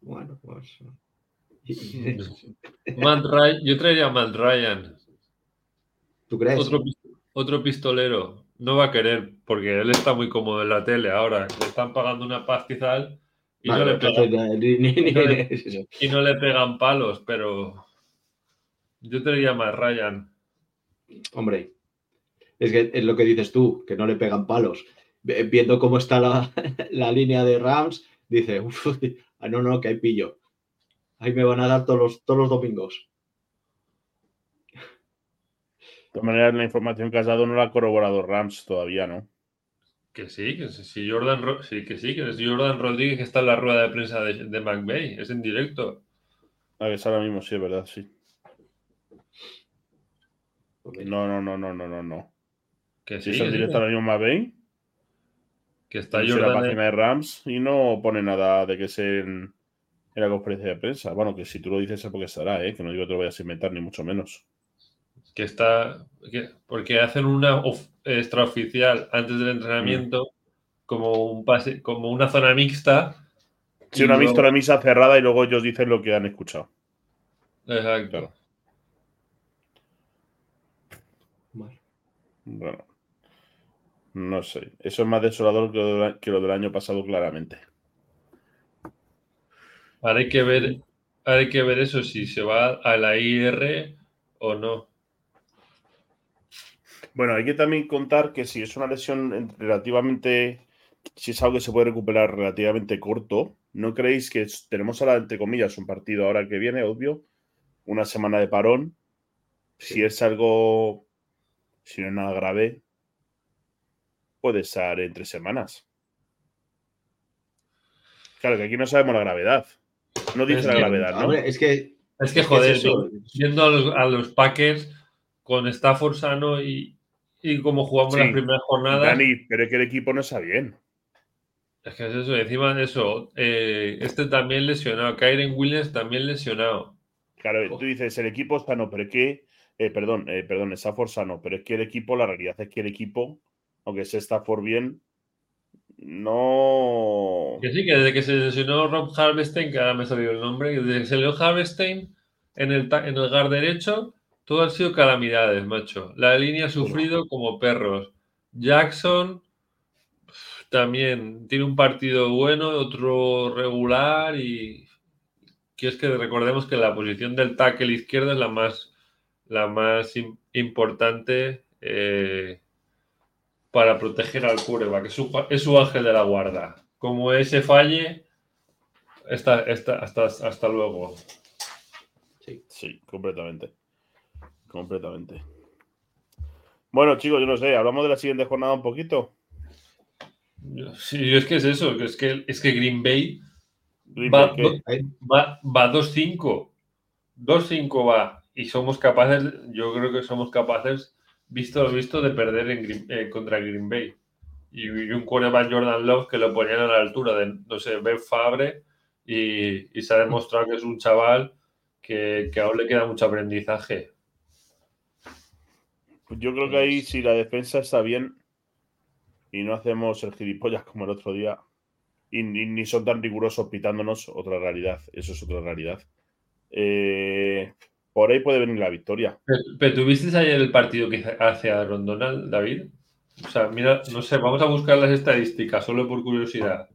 Bueno, pues. Matt Ryan. Yo traería a Matt Ryan. ¿Tú crees? Otro, pis- otro pistolero. No va a querer porque él está muy cómodo en la tele ahora. Le están pagando una pastizal y, Vale, no, le pegan, eh, no le- y no le pegan palos, pero yo traería a Matt Ryan. Hombre, es que es lo que dices tú, que no le pegan palos. Viendo cómo está la, la línea de Rams, dice, "Uf, ah, no, no, que hay pillo. Ahí me van a dar todos los, todos los domingos. De todas maneras, la información que has dado no la ha corroborado Rams todavía, ¿no? Que sí, que sí, Jordan, sí, que sí, que es Jordan Rodríguez que está en la rueda de prensa de, de McVay, es en directo. A ver, ahora mismo sí, es verdad, sí. No, no, no, no, no, no, no. Que sí, es que, el sí, directo ahora mismo Mavey, que está en la Jordan. página de Rams y no pone nada de que es en, en la conferencia de prensa. Bueno, que si tú lo dices es porque estará, ¿eh? Que no digo que te lo vayas a inventar, ni mucho menos. que está. porque hacen una extraoficial antes del entrenamiento, como un pase, como una zona mixta. Sí, una luego... la misa cerrada y luego ellos dicen lo que han escuchado. Exacto. Bueno. No sé. Eso es más desolador que lo del año pasado, claramente. Ahora hay que ver, hay que ver eso, si se va a la IR o no. Bueno, hay que también contar que si es una lesión relativamente, si es algo que se puede recuperar relativamente corto, ¿no creéis que tenemos ahora, entre comillas, un partido ahora que viene, obvio, una semana de parón? Si es algo, si no es nada grave, puede estar entre semanas. Claro, que aquí no sabemos la gravedad. No dice la gravedad, ¿no? es que. Es que, joder, viendo a los, Packers con Stafford sano y, y como jugamos las primeras jornadas. Dani, pero es que el equipo no está bien. Es que es eso, encima de eso, eh, este también lesionado, Kyren Williams también lesionado. Claro, tú dices, el equipo está no, pero es que, eh, perdón, eh, perdón, Stafford sano, pero es que el equipo, la realidad es que el equipo, aunque se está por bien, no. Que sí, que desde que se lesionó Rob Harvestein, que ahora me ha salido el nombre, desde que se lesionó Harvestein en el, en el gar derecho, todo han sido calamidades, macho. La línea ha sufrido como perros. Jackson también tiene un partido bueno, otro regular y que es que recordemos que la posición del tackle izquierdo es la más, la más importante eh, para proteger al curva, que es su, ángel de la guarda. Como ese falle, hasta, hasta luego. Sí, sí, completamente. Completamente. Bueno, chicos, yo no sé, hablamos de la siguiente jornada un poquito. Sí, es que es eso, es que, es que Green Bay va, va, va 2-5. 2-5 va. Y somos capaces, yo creo que somos capaces visto lo visto de perder en eh, contra Green Bay. Y, un quarterback Jordan Love que lo ponían a la altura de, no sé, Ben Fabre y, se ha demostrado que es un chaval que, que aún le queda mucho aprendizaje. Pues yo creo que ahí si la defensa está bien y no hacemos el gilipollas como el otro día y ni, son tan rigurosos pitándonos, otra realidad, eso es otra realidad. Eh, por ahí puede venir la victoria. Pero, ¿tuviste ayer el partido que hace a Rondonal, David? O sea, mira, no sé, vamos a buscar las estadísticas, solo por curiosidad.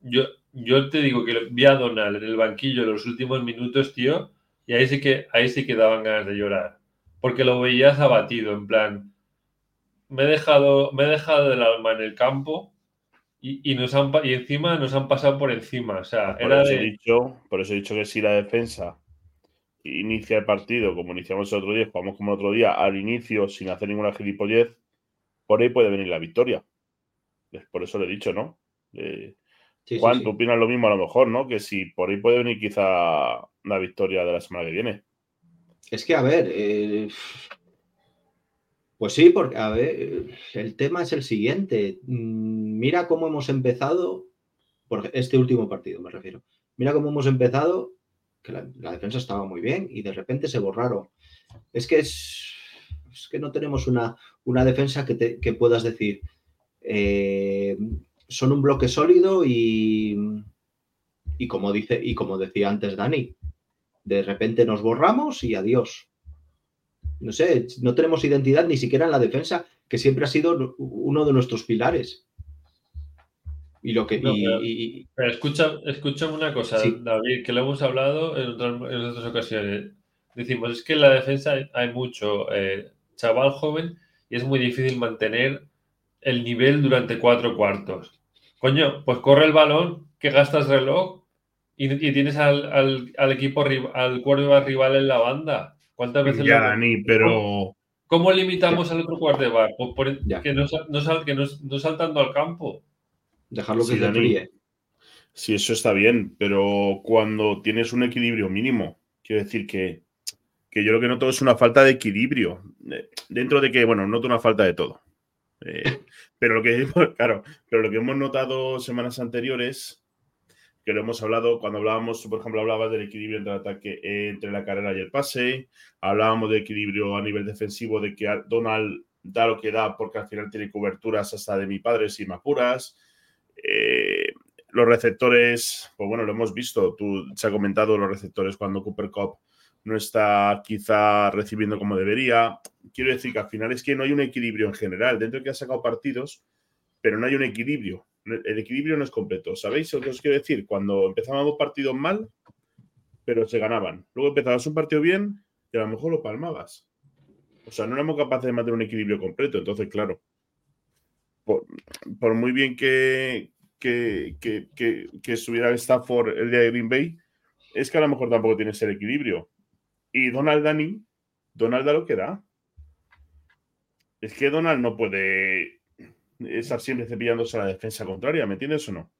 Yo, yo te digo que vi a Donald en el banquillo en los últimos minutos, tío, y ahí sí que, ahí sí que daban ganas de llorar. Porque lo veías abatido, en plan, me he dejado, me he dejado del alma en el campo y, nos han, y encima nos han pasado por encima. O sea, por eso he dicho, por eso he dicho que si la defensa inicia el partido, como iniciamos el otro día, jugamos como el otro día, al inicio, sin hacer ninguna gilipollez, por ahí puede venir la victoria. Por eso lo he dicho, ¿no? Eh, Juan, tú opinas lo mismo a lo mejor, ¿no? Que si por ahí puede venir quizá la victoria de la semana que viene. Es que, a ver, eh, pues sí, porque, a ver, el tema es el siguiente. Mm, mira cómo hemos empezado, por este último partido me refiero. Mira cómo hemos empezado que la, defensa estaba muy bien y de repente se borraron. Es que es, que no tenemos una, una defensa que, puedas decir, eh, son un bloque sólido y, y, como dice, y como decía antes Dani, de repente nos borramos y adiós. No sé, no tenemos identidad ni siquiera en la defensa, que siempre ha sido uno de nuestros pilares. Y lo que. pero, escucha, escucha una cosa, David, que lo hemos hablado en otras, ocasiones. Decimos, es que en la defensa hay mucho eh, chaval joven y es muy difícil mantener el nivel durante cuatro cuartos. Coño, pues corre el balón, que gastas reloj y, tienes al, equipo, al cuarto rival en la banda. ¿Cuántas veces ya, ni, pero. ¿Cómo, limitamos al otro quarterback? Pues que, no, no, que no saltando al campo. Dejarlo que se fríe. Sí, eso está bien, pero cuando tienes un equilibrio mínimo, quiero decir que, que yo lo que noto es una falta de equilibrio. Eh, dentro de que, bueno, noto una falta de todo. Eh, pero lo que, claro, pero lo que hemos notado semanas anteriores, que lo hemos hablado cuando hablábamos, por ejemplo, hablabas del equilibrio entre el ataque, entre la carrera y el pase, hablábamos de equilibrio a nivel defensivo, de que Donald da lo que da porque al final tiene coberturas hasta de mi padre si me apuras. Eh, los receptores, pues bueno, lo hemos visto, tú se ha comentado los receptores cuando Cooper Cup no está quizá recibiendo como debería. Quiero decir que al final es que no hay un equilibrio en general, dentro de que ha sacado partidos, pero no hay un equilibrio el equilibrio no es completo. ¿Sabéis lo que os quiero decir? Cuando empezábamos partidos mal, pero se ganaban. Luego empezabas un partido bien y a lo mejor lo palmabas. O sea, no éramos capaces de mantener un equilibrio completo. Entonces, claro, por, muy bien que, que, que, que, que estuviera Stafford el día de Green Bay, es que a lo mejor tampoco tienes el equilibrio. Y Donald Dani, Donald da lo que da. Es que Donald no puede estar siempre cepillándose a la defensa contraria, ¿me entiendes o no?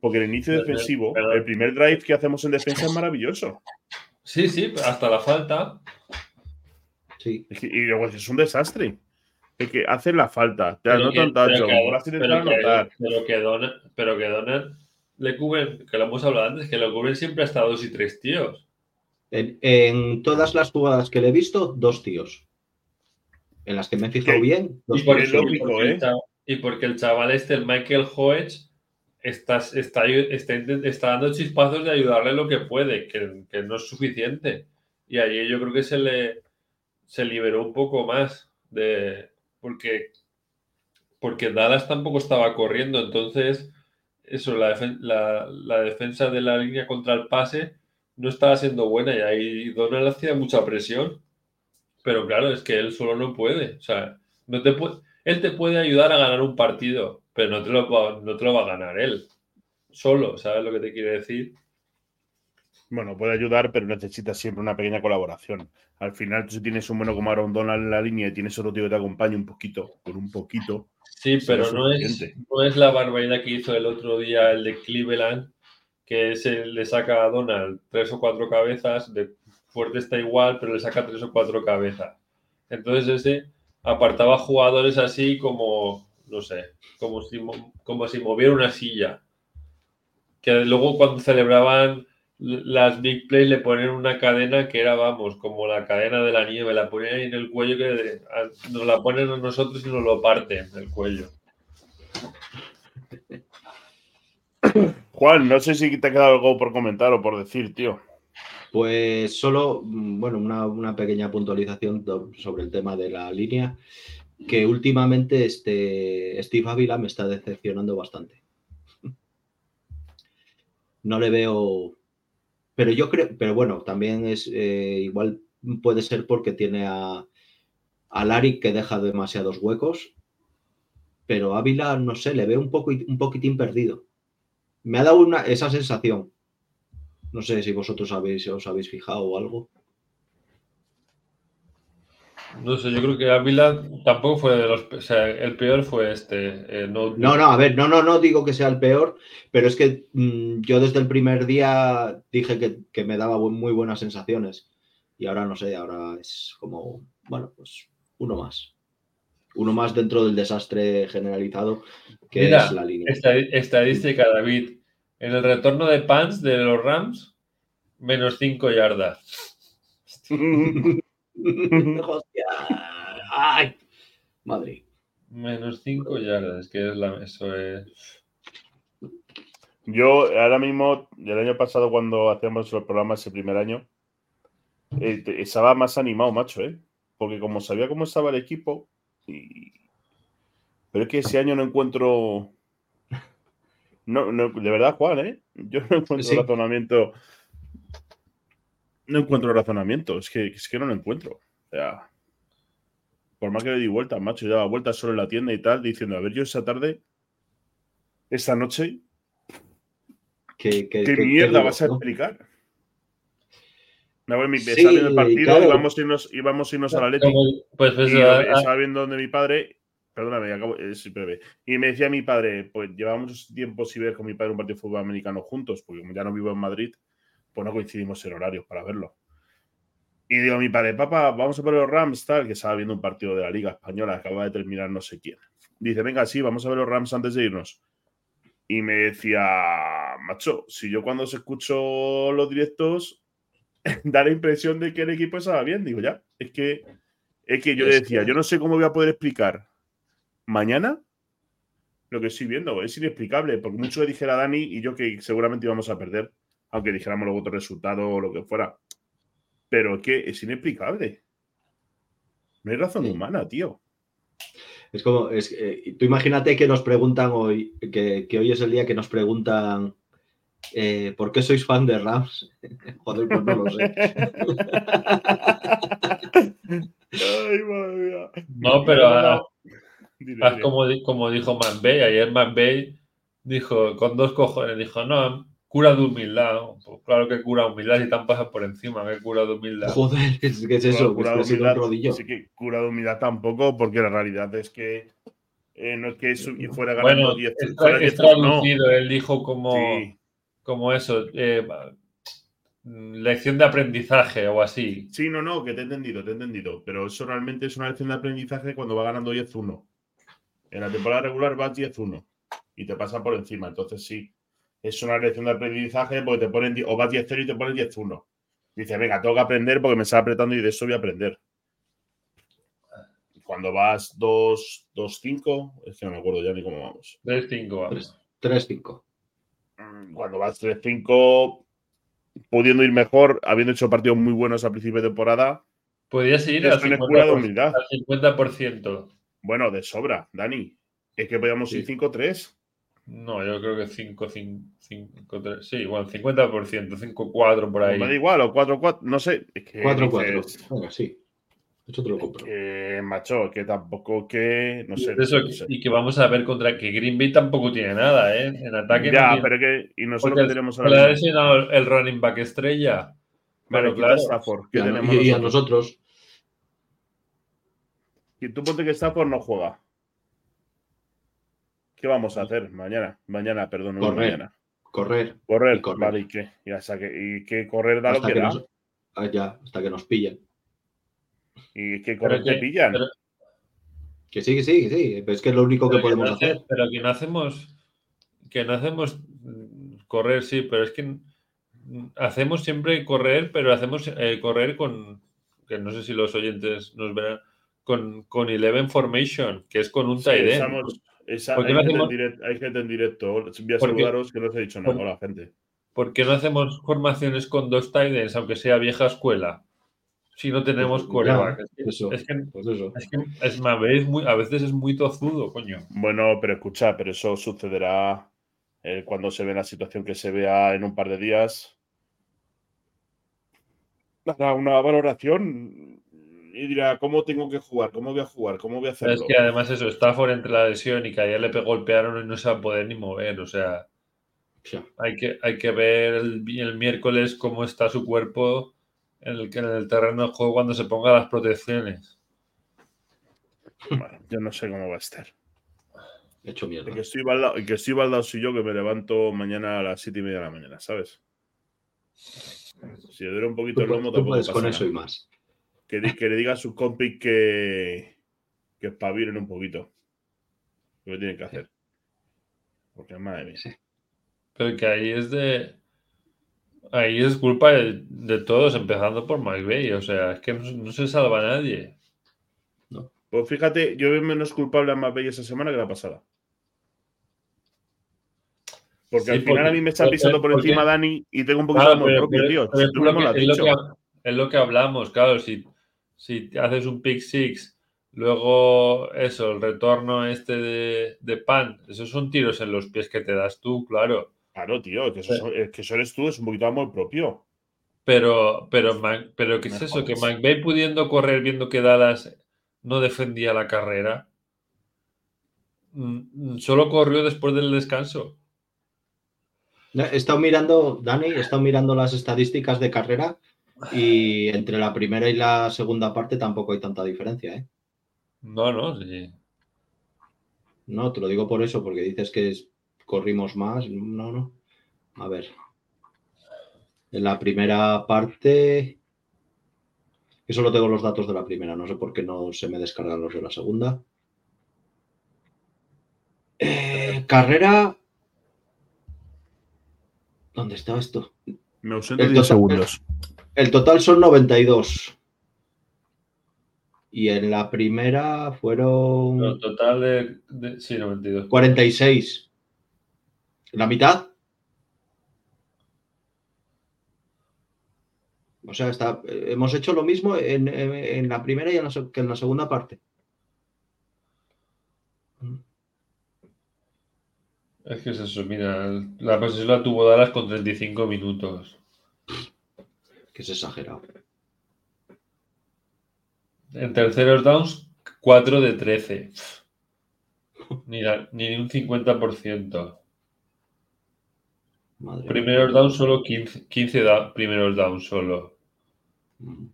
Porque el inicio defensivo, el primer drive que hacemos en defensa es maravilloso. Sí, sí, hasta la falta. Sí. y luego es un desastre. Es que hace la falta, te anotan pero, que, Donald, pero que Donald le cubren, que lo hemos hablado antes, que le cubren siempre hasta dos y tres tíos. En, todas las jugadas que le he visto, dos tíos. En las que me he fijado bien, dos tíos. lógico, ¿eh? y porque el chaval este, el Michael Hoech, está, está, está, dando chispazos de ayudarle lo que puede, que, no es suficiente. Y ahí yo creo que se le se liberó un poco más de porque porque Dallas tampoco estaba corriendo, entonces eso, la, la, defensa de la línea contra el pase no estaba siendo buena y ahí Donald hacía mucha presión. Pero claro, es que él solo no puede. O sea, no te puede él te puede ayudar a ganar un partido, pero no te lo, no te lo va a ganar él. Solo, ¿sabes lo que te quiere decir? Bueno, puede ayudar, pero necesitas siempre una pequeña colaboración. Al final, tú si tienes un bueno como Aaron Donald en la línea y tienes otro tío que te acompañe un poquito, con un poquito. Sí, pero no es, no es, la barbaridad que hizo el otro día el de Cleveland, que se le saca a Donald tres o cuatro cabezas, de fuerte está igual, pero le saca tres o cuatro cabezas. Entonces ese apartaba jugadores así como, no sé, como si, como si moviera una silla. Que luego cuando celebraban las big plays le ponen una cadena que era, vamos, como la cadena de la nieve, la ponen ahí en el cuello que nos la ponen a nosotros y nos lo parten el cuello. Juan, no sé si te ha quedado algo por comentar o por decir, tío. Pues solo, bueno, una, pequeña puntualización sobre el tema de la línea, que últimamente este Steve Ávila me está decepcionando bastante. No le veo, pero yo creo, pero bueno, también es eh, igual puede ser porque tiene a, a Lari que deja demasiados huecos, pero Ávila, no sé, le veo un, poco, un poquitín perdido. Me ha dado una, esa sensación. No sé si vosotros habéis, os habéis fijado o algo. No sé, yo creo que Ávila tampoco fue de los. O sea, el peor fue este. Eh, no, no, a ver, no, no, no digo que sea el peor, pero es que mm, yo desde el primer día dije que, me daba muy buenas sensaciones. Y ahora no sé, ahora es como, bueno, pues uno más. Uno más dentro del desastre generalizado que es la línea. Estadística, David. En el retorno de Pants de los Rams, menos 5 yardas. Hostia. Ay. Madrid. Menos 5 yardas, que es la. Eso es. Yo ahora mismo, el año pasado, cuando hacíamos los programas ese primer año, eh, estaba más animado, macho, ¿eh? Porque como sabía cómo estaba el equipo, y... pero es que ese año no encuentro no, no, de verdad, Juan, ¿eh? Yo no encuentro razonamiento. No encuentro razonamiento. Es que, es que no lo encuentro. O sea, por más que le di vueltas, macho, yo daba vueltas solo en la tienda y tal, diciendo, a ver, yo esa tarde, esta noche, ¿qué, mierda vas a explicar? Me voy mi, sí, el partido, íbamos, a irnos, íbamos a irnos a la leche. Pues, pues, y estaba viendo donde mi padre Perdóname, acabo, es breve. Y me decía mi padre, pues llevamos tiempo sin ver con mi padre un partido de fútbol americano juntos, porque como ya no vivo en Madrid, pues no coincidimos en horarios para verlo. Y digo a mi padre, papá, vamos a ver los Rams, tal, que estaba viendo un partido de la Liga Española, acaba de terminar no sé quién. Dice, venga, sí, vamos a ver los Rams antes de irnos. y me decía, macho, si yo cuando se escucho los directos da la impresión de que el equipo estaba bien, digo ya, es que es que yo le decía, yo no sé cómo voy a poder explicar mañana lo que estoy viendo, es inexplicable, porque mucho le dijera a Dani y yo que seguramente íbamos a perder, aunque dijéramos luego otro resultado o lo que fuera. Pero es que es inexplicable. No hay razón Sí. humana, tío. Es como, es, eh, tú imagínate que nos preguntan hoy, que, que hoy es el día que nos preguntan eh, ¿por qué sois fan de Rams? Joder, pues no lo sé. Ay, madre mía. No, pero ahora, Dile, haz dile. como, como dijo McVeigh, ayer McVeigh dijo, con dos cojones, dijo, no, cura de humildad. Pues claro que cura humildad si te han pasado por encima, que cura de humildad. Joder, es que es eso, Cura que de es que ha sido un humildad, rodillo. sí que cura de humildad tampoco, porque la realidad es que eh, no es que fuera ganando Bueno, 10 es, fuera es 10, no. traducido, él dijo como, Sí, como eso, eh, mm, lección de aprendizaje o así. sí, no, no, que te he entendido, te he entendido. Pero eso realmente es una lección de aprendizaje cuando va ganando 10-1. En la temporada regular vas 10-1 y te pasan por encima. Entonces sí, es una lección de aprendizaje porque te ponen, o vas 10-0 y te ponen 10-1. Dices, venga, tengo que aprender porque me está apretando y de eso voy a aprender. Cuando vas 2-5, es que no me acuerdo ya ni cómo vamos. 3-5 vamos. 3-5. Mm, Cuando vas 3-5, pudiendo ir mejor, habiendo hecho partidos muy buenos a principio de temporada, Podrías ir al esto no es cura de 50%. humildad. al 50%. Bueno, de sobra, Dani. Es que podíamos ir Sí. 5-3. No, yo creo que 5, 5, 5, 3. Sí, igual, 50%, 5, 4 por O ahí. me da igual, o 4-4, no sé. Es que 4-4. dices, Venga, sí. Eso te lo compro. que, macho, que tampoco que. No Y sé. eso, no sé. y que vamos a ver contra que Green Bay tampoco tiene nada, ¿eh? En ataque no Ya, tiene- pero que. Y nosotros que tenemos le ahora mismo. lesionado el running back estrella. Vale, claro, Stafford. ¿Qué Y a, tenemos y- y a nosotros? nosotros, Y tú ponte que Stafford no juega. ¿Qué vamos a hacer mañana? Mañana, perdón, no Correr. mañana. correr Correr. Y correr. Vale, ¿y qué? Y, hasta que, y que correr da lo hasta que que, da. nos, ah, ya, hasta que nos pillen. Y que correr Pero te que- pillan. pero- Que sí, que sí, que sí. pero Es que es lo único que podemos no hace- hacer. Pero que no hacemos. Que no hacemos mm, correr, sí, pero es que hacemos siempre correr, pero hacemos eh, correr con. Que no sé si los oyentes nos verán. Con, con Eleven Formation, que es con un Sí, esa- ¿Por qué hay, gente en hacemos- direct- hay gente en directo. Voy a saludaros que no os he dicho nada. por- Hola, gente. ¿Por qué no hacemos formaciones con dos tight ends, aunque sea vieja escuela? Si no tenemos Pues, coreback. ya, Es que- eso. es que, Pues eso. es que es, más, es muy, a veces es muy tozudo, coño. Bueno, pero escucha, pero eso sucederá eh, cuando se ve la situación que se vea en un par de días. Hará una valoración y dirá cómo tengo que jugar, cómo voy a jugar, cómo voy a hacerlo. es que además eso, Stafford entre la lesión y que ayer le golpearon y no se va a poder ni mover. O sea, hay que, hay que ver el, el miércoles cómo está su cuerpo en el, en el terreno de juego cuando se ponga las protecciones. Bueno, yo no sé cómo va a estar. He hecho mierda. El que estoy baldado, el que estoy baldado soy yo que me levanto mañana a las siete y media de la mañana, ¿sabes? Si le duele un poquito Tú, el lomo, tú tampoco puedes pasa con nada. eso y más. Que, le diga a sus compis que, que espabilen un poquito. Lo que tienen que hacer. Porque madre mía. Sí. Pero que ahí es de. Ahí es culpa de, de todos, empezando por McVeigh. O sea, es que no, no se salva nadie. Pues fíjate, yo veo menos culpable a Mbappé esa semana que la pasada. Porque Sí, al final porque- a mí me está porque- pisando por porque- encima Dani y tengo un poquito Claro, de amor propio, tío. es lo que- es lo dicho. que- es lo que hablamos, claro. Si, si haces un pick six, luego eso, el retorno este de, de pan, esos son tiros en los pies que te das tú, claro. Claro, tío, que eso, es que eso eres tú, es un poquito amor propio. Pero, pero, Mac- pero ¿qué es eso? Que. McVeigh pudiendo correr viendo que Dallas no defendía la carrera, mm, solo corrió después del descanso. He estado mirando, Dani, he estado mirando las estadísticas de carrera y entre la primera y la segunda parte tampoco hay tanta diferencia, ¿eh? No, no, sí. No, te lo digo por eso, porque dices que es- corrimos más. No, no. A ver. En la primera parte. Yo solo tengo los datos de la primera, no sé por qué no se me descargan los de la segunda. Eh, carrera ¿Dónde está esto? Me ausento El 10 total- segundos. El total son 92. Y en la primera fueron No, total de, de- Sí, 92. 46. ¿La mitad? O sea, está, eh, hemos hecho lo mismo en, en- en la primera y en la, que en la segunda parte. Es que es eso, mira. La posesión la tuvo Dallas con 35 minutos. Que es exagerado. En terceros downs, 4 de 13. Ni, la- ni un 50%. Madre. Primeros downs solo 15, 15 da- primeros downs solo. Mm.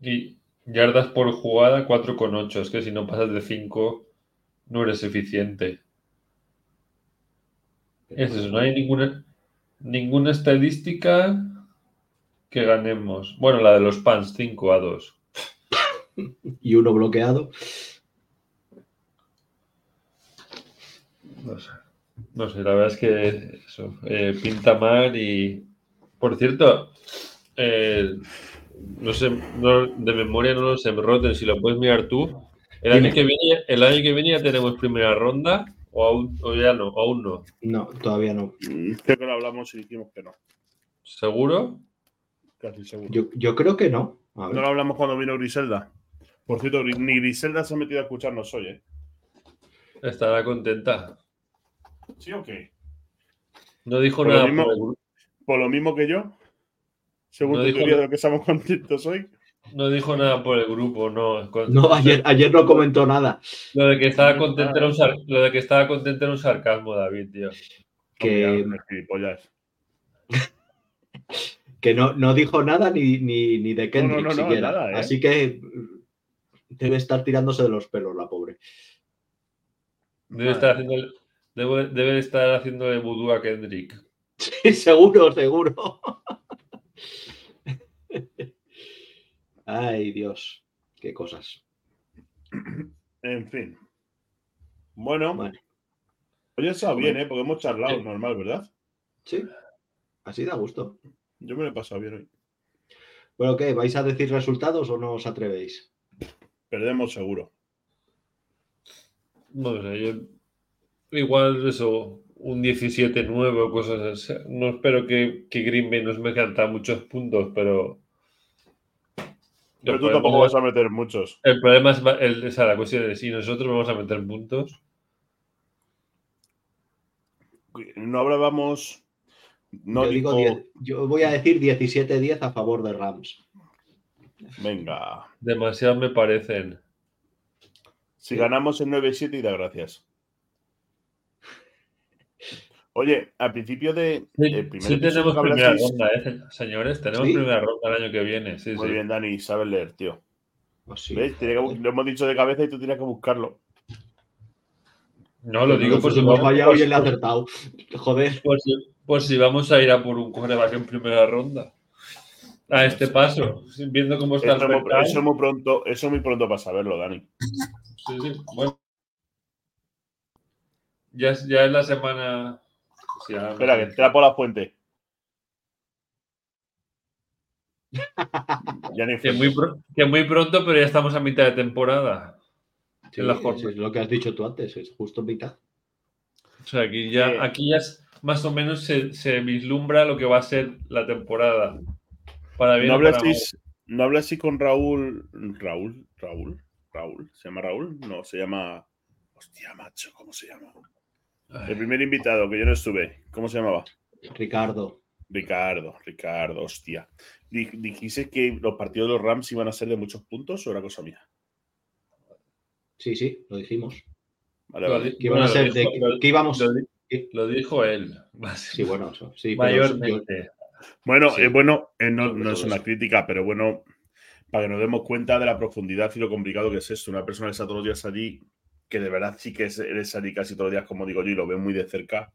Y yardas por jugada 4,8. Es que si no pasas de 5 no eres eficiente. Es eso, no hay ninguna, ninguna estadística que ganemos. Bueno, la de los Pans, 5 a 2. Y uno bloqueado. No sé. No sé, la verdad es que eso, eh, pinta mal y... Por cierto, eh, no sé, no- de memoria no lo sé, Rotten, si lo puedes mirar tú. El año, que viene, el año que viene ya tenemos primera ronda o, aún, o ya no, o aún no. No, todavía no. Mm, Creo que lo hablamos y dijimos que no. ¿Seguro? Casi seguro. Yo, yo creo que no. A ver. No lo hablamos cuando vino Griselda. Por cierto, ni Griselda se ha metido a escucharnos hoy, ¿eh? Estará contenta. ¿Sí o qué? No dijo Por lo nada mismo- por el Por lo mismo que yo. Según No tu teoría de lo que estamos contentos hoy. no dijo nada por el grupo, no. No, ayer, ayer no comentó nada. Lo de que estaba contento era un, sar- lo de que estaba contento era un sarcasmo, David, tío. Que, Hombre. Que no, no dijo nada ni, ni, ni de Kendrick no, no, siquiera. nada, ¿eh? Así que debe estar tirándose de los pelos la pobre. Debe estar haciendo debe, debe estar haciéndole vudú a Kendrick. Sí, seguro, seguro. Ay, Dios. Qué cosas. En fin. Bueno, hoy ha estado bien. ¿eh? Porque hemos charlado Sí. normal, ¿verdad? sí. Así da gusto. Yo me lo he pasado bien hoy. Bueno, ¿qué? ¿Vais a decir resultados o no os atrevéis? Perdemos seguro. No sé, yo igual eso, un 17-9 o cosas así. No espero que, que Green Bay nos me canta muchos puntos, pero. Pero tú tampoco es- vas a meter muchos. El problema es el- esa, la cuestión de si nosotros vamos a meter puntos. No hablábamos. No yo, digo dijo- 10 yo voy a decir 17-10 a favor de Rams. Venga. Demasiado me parecen. Si ganamos en 9-7 y da gracias. Oye, al principio de. Sí, el primer sí tenemos que primera ronda, ¿eh, señores. Tenemos Sí. primera ronda el año que viene. Sí, Muy sí. bien, Dani, sabes leer, tío. Pues sí. ¿Ves? Que lo hemos dicho de cabeza y tú tienes que buscarlo. No, lo digo por si, hemos vamos, fallado y él le ha acertado. Joder. por si- por si vamos a ir a por un coreback en primera ronda. A este paso, viendo cómo está Eso, el muy- mercado. eso es muy pronto, eso es muy pronto para saberlo, Dani. Sí, sí, bueno. Ya es, ya es la semana. sí, ahora no Espera, que entra por la fuente. Ya ni Que muy, pro- que muy pronto, pero ya estamos a mitad de temporada. Sí, es lo que has dicho tú antes, es justo mitad. O sea, aquí ya, Eh. aquí ya es- más o menos se, se vislumbra lo que va a ser la temporada. Para bien ¿No o para hablasteis, ¿No hablasteis con Raúl? Raúl, Raúl, Raúl. ¿Se llama Raúl? No, se llama. Hostia, macho, ¿cómo se llama? mal. El primer invitado que yo no estuve. ¿Cómo se llamaba? Ricardo. Ricardo, Ricardo, hostia. Di- ¿Dijiste que los partidos de los Rams iban a ser de muchos puntos o era cosa mía? Sí, sí, lo dijimos. Vale, vale. Que iban a ser de dijo- lo- que íbamos. Lo dijo él. Sí, bueno, eso. Sí, Mayormente. Bueno, Sí. eh, bueno, eh, no, no es una crítica, pero bueno, para que nos demos cuenta de la profundidad y lo complicado que es esto. Una persona que está todos los días allí, que de verdad sí que es- eres allí casi todos los días, como digo yo, y lo veo muy de cerca,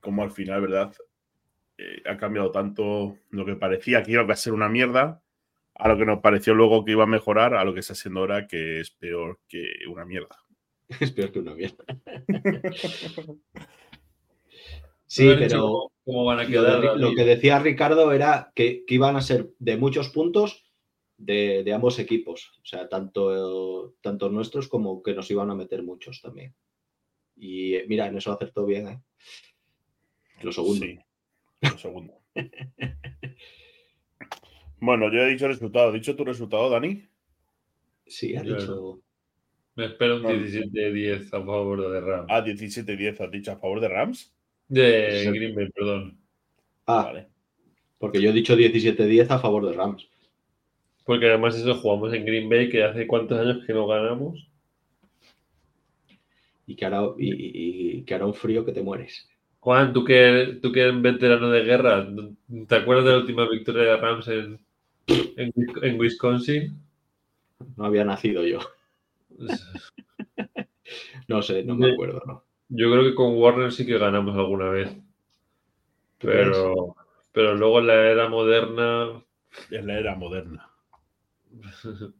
como al final, ¿verdad? Eh, ha cambiado tanto lo que parecía que iba a ser una mierda, a lo que nos pareció luego que iba a mejorar, a lo que está siendo ahora que es peor que una mierda. Es peor que una mierda. Sí, pero como, cómo van a Lo, de- que decía Ricardo era que, que iban a ser de muchos puntos de, de ambos equipos. O sea, tanto, tanto nuestros como que nos iban a meter muchos también. Y eh, mira, en eso acertó bien, ¿eh? Lo segundo. Sí, lo segundo. bueno, yo he dicho el resultado. ¿Has dicho tu resultado, Dani? Sí, ha Yo- dicho. Me espero un No. 17-10 a favor de Rams. Ah, 17-10. ¿Has dicho a favor de Rams? De. Green Bay, perdón. Ah, Vale. porque yo he dicho 17-10 a favor de Rams. Porque además eso jugamos en Green Bay, que hace cuántos años que no ganamos. Y que hará, y, y- y que hará un frío que te mueres. Juan, tú que, tú que eres veterano de guerra, ¿te acuerdas de la última victoria de Rams en, en, en Wisconsin? No había nacido yo. No sé, no me acuerdo, ¿no? Yo creo que con Warner sí que ganamos alguna vez. Pero, pero luego en la era moderna. Es la era moderna.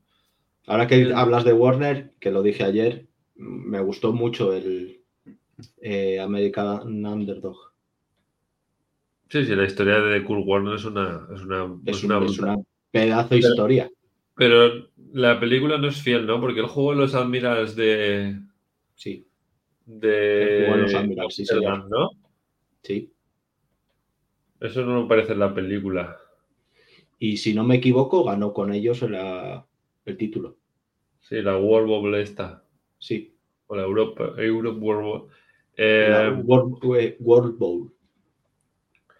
Ahora que hablas de Warner, que lo dije ayer, me gustó mucho el eh, American Underdog. Sí, sí, la historia de Kurt Warner es una, es una, Es, es una un- una pedazo de historia. Pero la película no es fiel, ¿no? Porque el juego de los Admirals de. Sí, de los Admirals, sí. Amsterdam, ¿no? sí. Eso no me parece en la película. Y si no me equivoco, ganó con ellos la- el título. Sí, la World Bowl esta. Sí. O la Europa, Europe World Bowl. la Eh, World, eh, World Bowl.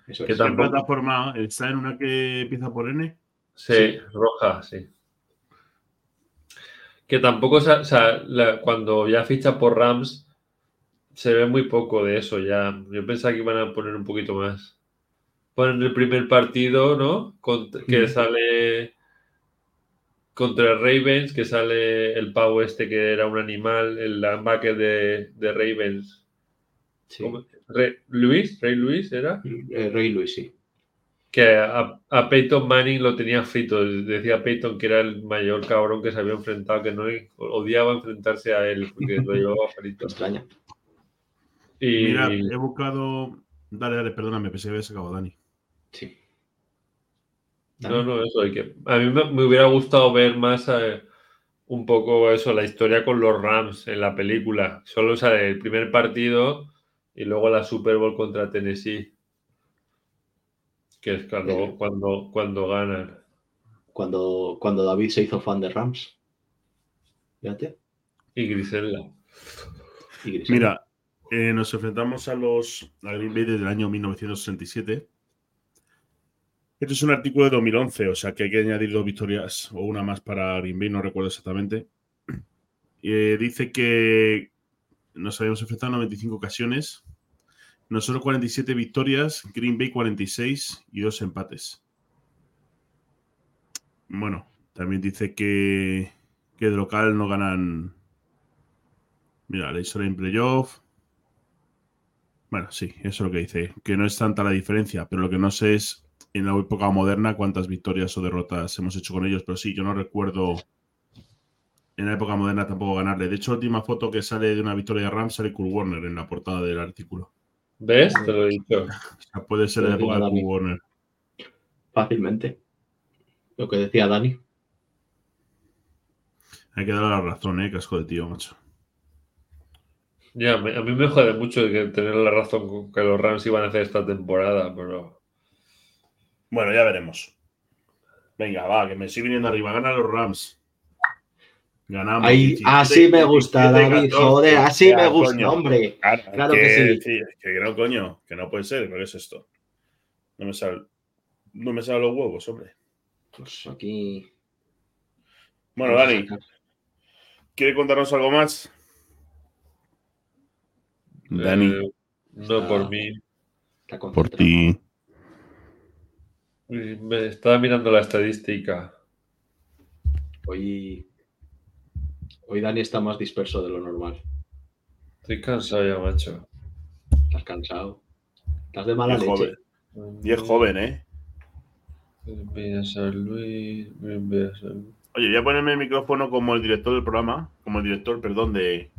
Eso ¿Qué es. tal? ¿Qué plataforma está en una que empieza por N? sí, sí. roja, sí. Que tampoco, o sea, la- cuando ya ficha por Rams, se ve muy poco de eso ya. Yo pensaba que iban a poner un poquito más. Ponen el primer partido, ¿no? Cont- que sale contra Ravens, que sale el pavo este que era un animal, el linebacker de, de Ravens. Luis, Rey Luis era. Eh, Rey Luis, sí. Que a, a Peyton Manning lo tenía frito. Decía Peyton que era el mayor cabrón que se había enfrentado, que no odiaba enfrentarse a él porque lo llevaba frito. Extraña. Y Mira, he buscado. Dale, dale, perdóname, pensé que había sacado Dani. Sí. no, no, eso hay que. A mí me, me hubiera gustado ver más eh, un poco eso, la historia con los Rams en la película. Solo sale el primer partido y luego la Super Bowl contra Tennessee. Que es cuando, Eh. cuando, cuando ganan. Cuando, cuando David se hizo fan de Rams. Fíjate. Y Griselda. Y Grisel. Mira, eh, nos enfrentamos a los a Green Bay desde el año 1967. Este es un artículo de 2011, o sea que hay que añadir dos victorias o una más para Green Bay, no recuerdo exactamente. Eh, dice que nos habíamos enfrentado en 95 ocasiones. Nosotros 47 victorias, Green Bay 46 y dos empates. Bueno, también dice que, que de local no ganan. Mira, la historia en playoff. Bueno, sí, eso es lo que dice. Que no es tanta la diferencia, pero lo que no sé es en la época moderna cuántas victorias o derrotas hemos hecho con ellos. Pero sí, yo no recuerdo en la época moderna tampoco ganarle. De hecho, la última foto que sale de una victoria de Rams sale Kurt Warner en la portada del artículo. ¿Ves? Te lo he dicho. O sea, puede ser la época de Kurt. Warner. Fácilmente. Lo que decía Dani. Hay que darle la razón, eh, casco de tío, macho. Ya, me- a mí me jode mucho que tener la razón con que los Rams iban a hacer esta temporada, pero Bueno, ya veremos. Venga, va, que me sigue viniendo arriba. Gana los Rams. Ganamos. Ahí, 17, así me gusta, 17, David. 14. Joder, así Ya, me gusta, coño. hombre. Claro, Claro que sí. Que no, coño, que no puede ser, ¿pero qué es esto? No me salen no me salen los huevos, hombre. Pues aquí. Bueno, Dani. ¿quiere contarnos algo más? Eh, no Está- por mí. Está por ti. Me estaba mirando la estadística. Hoy. Hoy Dani está más disperso de lo normal. Estoy cansado ya, macho. Estás cansado. Estás de mala Y es leche. joven. Y es joven, ¿eh? A San Luis, envía a San Luis. Oye, voy a ponerme el micrófono como el director del programa, como el director, perdón, de.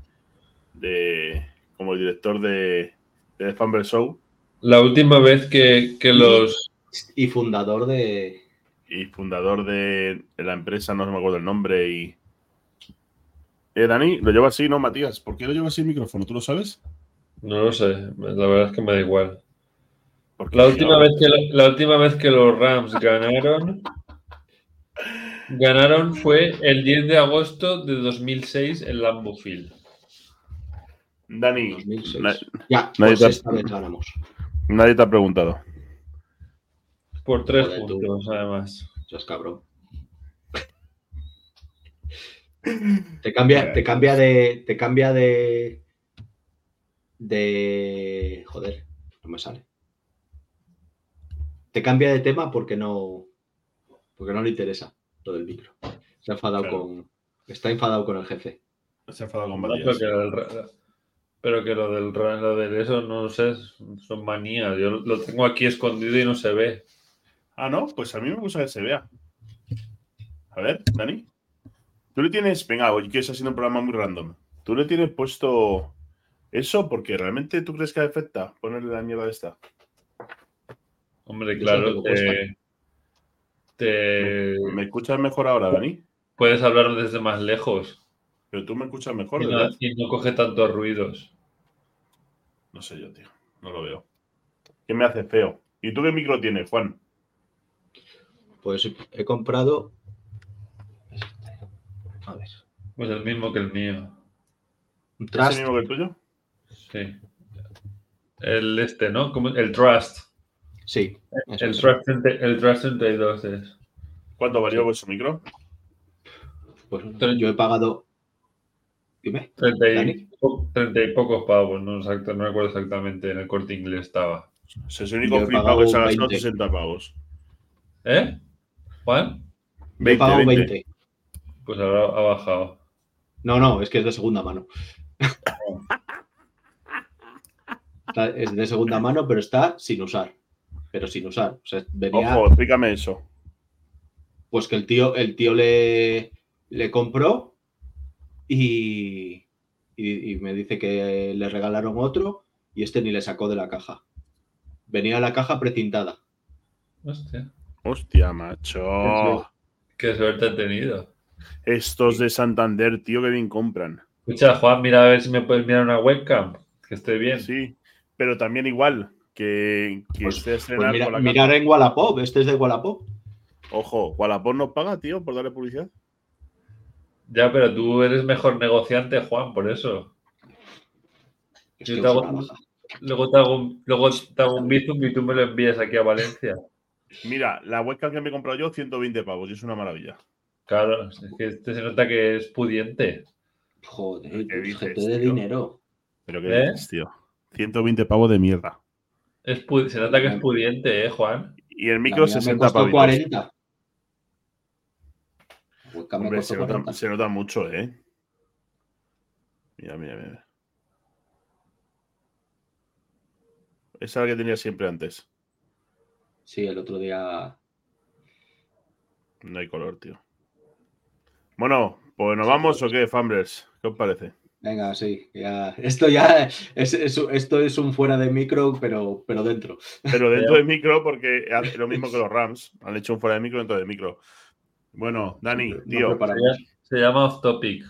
de como el director de, de The Fumble Show. La última vez que, que los. Y fundador de. Y fundador de la empresa, no me acuerdo el nombre. Y. Eh, Dani, lo lleva así, ¿no, Matías? ¿Por qué lo lleva así el micrófono? ¿Tú lo sabes? No lo sé, la verdad es que me da igual. Porque La última, vez que, la última vez que los Rams ganaron, ganaron fue el 10 de agosto de 2006 en Lambeau Field. Dani, 2006. na- Ya, Nadie pues te ha- esta vez ganamos. nadie te ha preguntado. Por tres Joder, tú. puntos, además. Seas cabrón. Te cambia, te cambia de. Te cambia de. De. Joder, no me sale. Te cambia de tema porque no. Porque no le interesa lo del micro. Se ha enfadado Claro. con. Está enfadado con el jefe. Se ha enfadado con Matías. Pero que lo del lo de eso, no sé, son manías. Yo lo tengo aquí escondido y no se ve. Ah, no, pues a mí me gusta que se vea. A ver, Dani. Tú le tienes. Venga, hoy que está haciendo un programa muy random. Tú le tienes puesto eso porque realmente tú crees que afecta ponerle la mierda esta. Hombre, claro, te, te- ¿Me escuchas mejor ahora, Dani? puedes hablar desde más lejos Pero tú me escuchas mejor, y no, ¿verdad? y no coge tantos ruidos. No sé yo, tío. No lo veo. ¿Qué me hace feo? ¿Y tú qué micro tienes, Juan? Pues he comprado. A ver. Pues el mismo que el mío. Un ¿Es Trust. el mismo que el tuyo? Sí. El este, ¿no? Como el Trust. Sí. El es. Trust, 30 el Trust 32 es. ¿Cuánto valió vuestro micro? Pues yo he pagado. Dime. 30 y, Dani. po- 30 y pocos pavos, no, exacto, no recuerdo exactamente, en el corte inglés estaba. O sea, es el único pagado que se ha gastado 20. 60 pavos. ¿Eh? ¿Juan? Yo he 20, pagado 20. 20. Pues ahora ha bajado. No, no, es que es de segunda mano. Es de segunda mano, pero está sin usar. Pero sin usar. O sea, venía. Ojo, explícame eso. Pues que el tío, el tío le, le compró y, y, y me dice que le regalaron otro y este ni le sacó de la caja. Venía la caja precintada. Hostia, Hostia, macho. qué suerte he tenido. Estos de Santander, tío, que bien compran. Escucha, Juan, mira a ver si me puedes mirar una webcam, que esté bien. Sí, pero también igual que, que Pues- esté a Pues mira- con la mirar en Wallapop, este es de Wallapop. Ojo, Wallapop nos paga, tío, por darle publicidad. Ya, pero tú eres mejor negociante, Juan, por eso. Es Yo te hago-. Luego te hago un, luego te hago un bizum y tú me lo envías aquí a Valencia. Mira, la webcam que me he comprado yo, 120 pavos, y es una maravilla. Claro, es que este se nota que es pudiente. Joder, ¿Qué dices, gente de tío? dinero. Pero qué ¿Eh? dices, tío. 120 pavos de mierda. Es se nota que es pudiente, ¿eh, Juan? Y el micro mía me 60 costó pavos. 40. Hombre, se nota, 40. se nota mucho, ¿eh? Mira, mira, mira. Esa es la que tenía siempre antes. Sí, el otro día. No hay color, tío. Bueno, pues nos vamos o qué, Fumblers. ¿Qué os parece? Venga, sí, ya. Esto ya es, es- esto es un fuera de micro, pero, pero dentro. Pero dentro del micro, porque hace lo mismo que los Rams. Han hecho un fuera de micro dentro del micro. Bueno, Dani, No tío. Se llama Off Topic.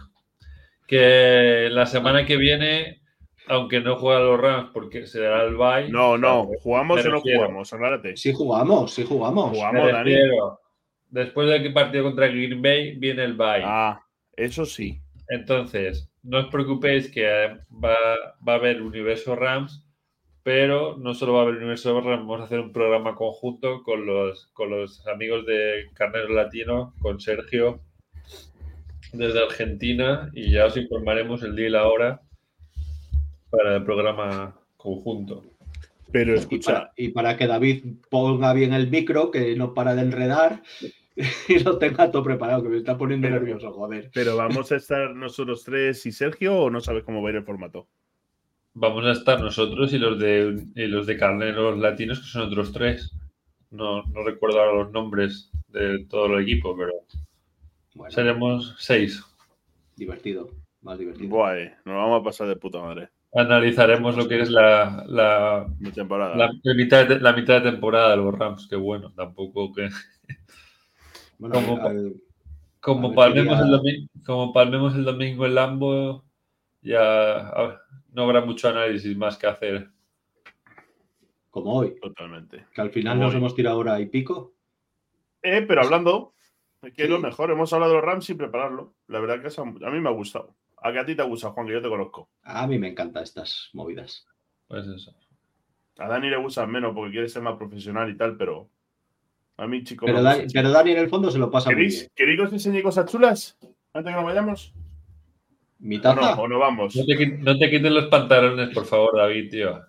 Que la semana que viene, aunque no juega los Rams porque será el bye. No, no. ¿Jugamos o no jugamos? Aclárate. Sí jugamos, sí jugamos. Jugamos, Me Dani. refiero, después del partido contra Green Bay viene el bye. Ah, eso sí. Entonces, no os preocupéis que eh, va, va a haber Universo Rams, pero no solo va a haber Universo Rams, vamos a hacer un programa conjunto con los, con los amigos de Carnero Latino, con Sergio, desde Argentina, y ya os informaremos el día y la hora para el programa conjunto. Pero Y escucha, para, y para que David ponga bien el micro, que no para de enredar y lo tenga todo preparado, que me está poniendo Pero- nervioso, joder. ¿pero vamos a estar nosotros tres y Sergio o no sabes cómo va a ir el formato? Vamos a estar nosotros y los de, y los de Carneros Latinos, que son otros tres. No, no recuerdo ahora los nombres de todo el equipo, pero Bueno, seremos seis. divertido, más divertido. Buah, eh, nos vamos a pasar de puta madre. analizaremos lo que es la, la, Mi temporada. la, la mitad, de, la mitad de temporada de los Rams, que bueno, tampoco que. Bueno, Como- al- Como palmemos, el domingo, como palmemos el domingo en Lambo, ya a- no habrá mucho análisis más que hacer. como hoy, Totalmente. que al final Como nos hoy. hemos tirado hora y pico. Eh, pero hablando, que es lo Sí. mejor. Hemos hablado de los Rams sin prepararlo. La verdad que eso a mí me ha gustado. A que a ti te gusta, Juan, que yo te conozco. A mí me encantan estas movidas. Pues eso. A Dani le gusta menos porque quiere ser más profesional y tal, pero a mí, chico, Pero, me Dani, gusta. pero Dani en el fondo se lo pasa muy ¿Queréis, bien. ¿Queréis que os enseñe cosas chulas? Antes que nos vayamos. Mi ¿O taza, no? ¿O no vamos? No te, no te quites los pantalones, por favor, David, tío.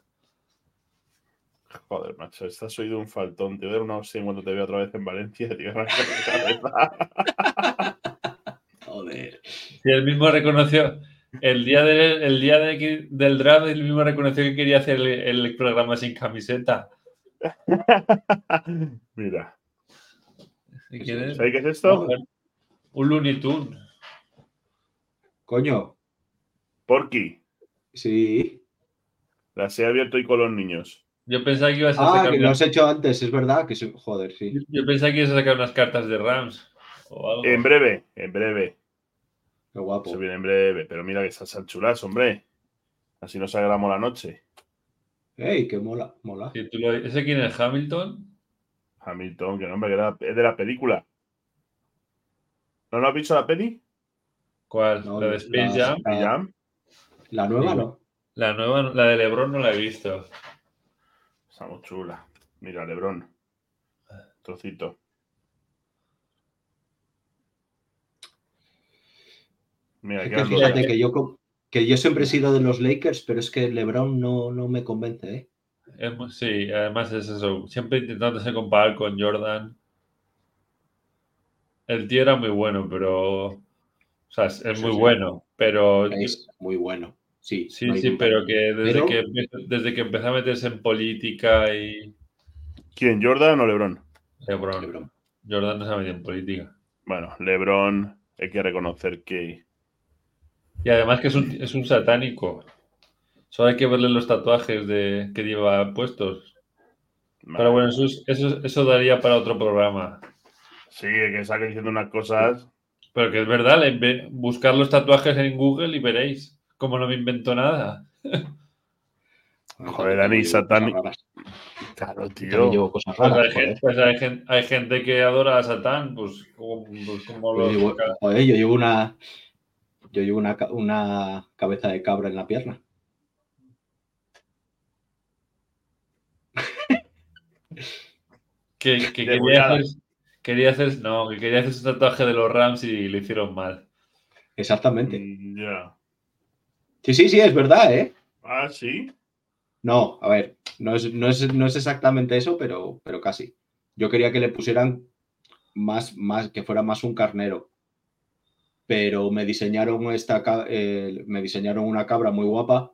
Joder, macho, estás oído un faltón. Te voy a dar una hostia cuando te veo otra vez en Valencia, tío. arranca la cabeza. joder. Si él mismo reconoció, el día, de- el día de- del draft, él mismo reconoció que quería hacer el, el programa sin camiseta. Mira, ¿sabéis qué es esto? un Looney Tunes. Coño, Porky. sí. Las he abierto hoy con los niños. Yo pensaba que ibas a Ah, sacar que lo unas- has hecho antes, es verdad. que sí, Joder, sí. Yo pensaba que ibas a sacar unas cartas de Rams. O algo. En breve, en breve. Qué guapo. Se viene en breve, pero mira que esas chulas, hombre. Así nos alegramos la noche. ¡Ey, qué mola! Mola. Sí, tú lo- ¿Ese quién es? ¿Hamilton? Hamilton, que nombre, que era- es de la película. ¿No lo has visto la peli? ¿Cuál? No, ¿La de Space la- Jam? La nueva no. La nueva, la de LeBron no la he visto. Está muy chula. Mira, Lebron. Trocito. Mira, Es que fíjate que yo, que yo siempre he sido de los Lakers, pero es que LeBron no, no me convence, ¿eh? Es sí, además es eso. Siempre intentándose comparar con Jordan. El tío era muy bueno, pero. O sea, es, muy sí. bueno, pero. Es muy bueno. Sí, Sí, no sí, duda. pero que desde, Pero- que empezó- desde que empezó a meterse en política y. ¿Quién, Jordan o Lebron? LeBron. LeBron. Jordan no se ha metido en política. Bueno, Lebron, hay que reconocer que. Y además que es un, es un satánico. Solo hay que verle los tatuajes de, que lleva puestos. Pero bueno, eso, es- eso, eso daría para otro programa. Sí, que saca diciendo unas cosas. Pero que es verdad, buscar los tatuajes en Google y veréis. Como no me invento nada. Joder, Dani, Satán. Claro, tío. llevo cosas Pues raras, hay, gente, pues hay gen- hay gente que adora a Satán, pues como, pues como Yo llevo, joder, yo llevo una. Yo llevo una, una cabeza de cabra en la pierna. quería, Degollada. hacer, quería hacer, no, que quería hacer su tatuaje de los Rams y le hicieron mal. Exactamente. Mm, Ya. Sí, sí, sí, es verdad, ¿eh? Ah, sí. No, a ver, no es, no es, no es exactamente eso, pero, pero casi. Yo quería que le pusieran más, más, que fuera más un carnero. Pero me diseñaron esta eh, me diseñaron una cabra muy guapa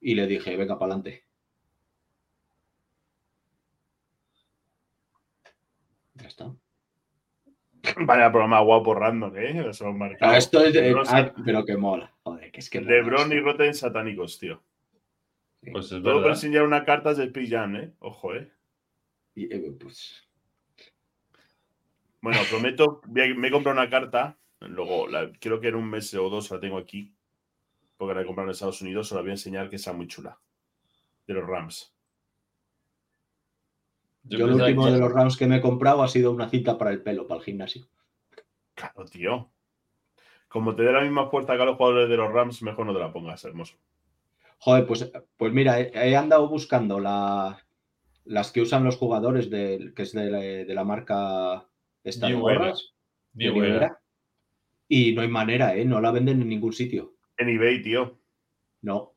y le dije, venga para adelante. Ya está. Vaya programa guapo random, ¿eh? Los. Ah, esto es, eh, ah, pero que mola. Joder, que es que mola Lebron y esto. Rotten satánicos, tío. Pues es Todo verdad. enseñar una carta de Jam, ¿eh? Ojo, ¿eh? Y, eh, pues, Bueno, prometo, voy a- me he comprado una carta. Luego, la- creo que en un mes o dos la tengo aquí. Porque la he comprado en Estados Unidos. Os la voy a enseñar que está muy chula. De los Rams. Yo lo pensaba último que- de los rounds que me he comprado ha sido una cinta para el pelo, para el gimnasio. Claro, tío. Como te dé la misma fuerza que a los jugadores de los Rams, mejor no te la pongas, hermoso. Joder, pues, pues mira, he, he andado buscando la- las que usan los jugadores, del que es de la, de la marca esta de New Era. gorras, Ni de New buena. Era, y no hay manera, ¿eh? No la venden en ningún sitio. En eBay, tío. No.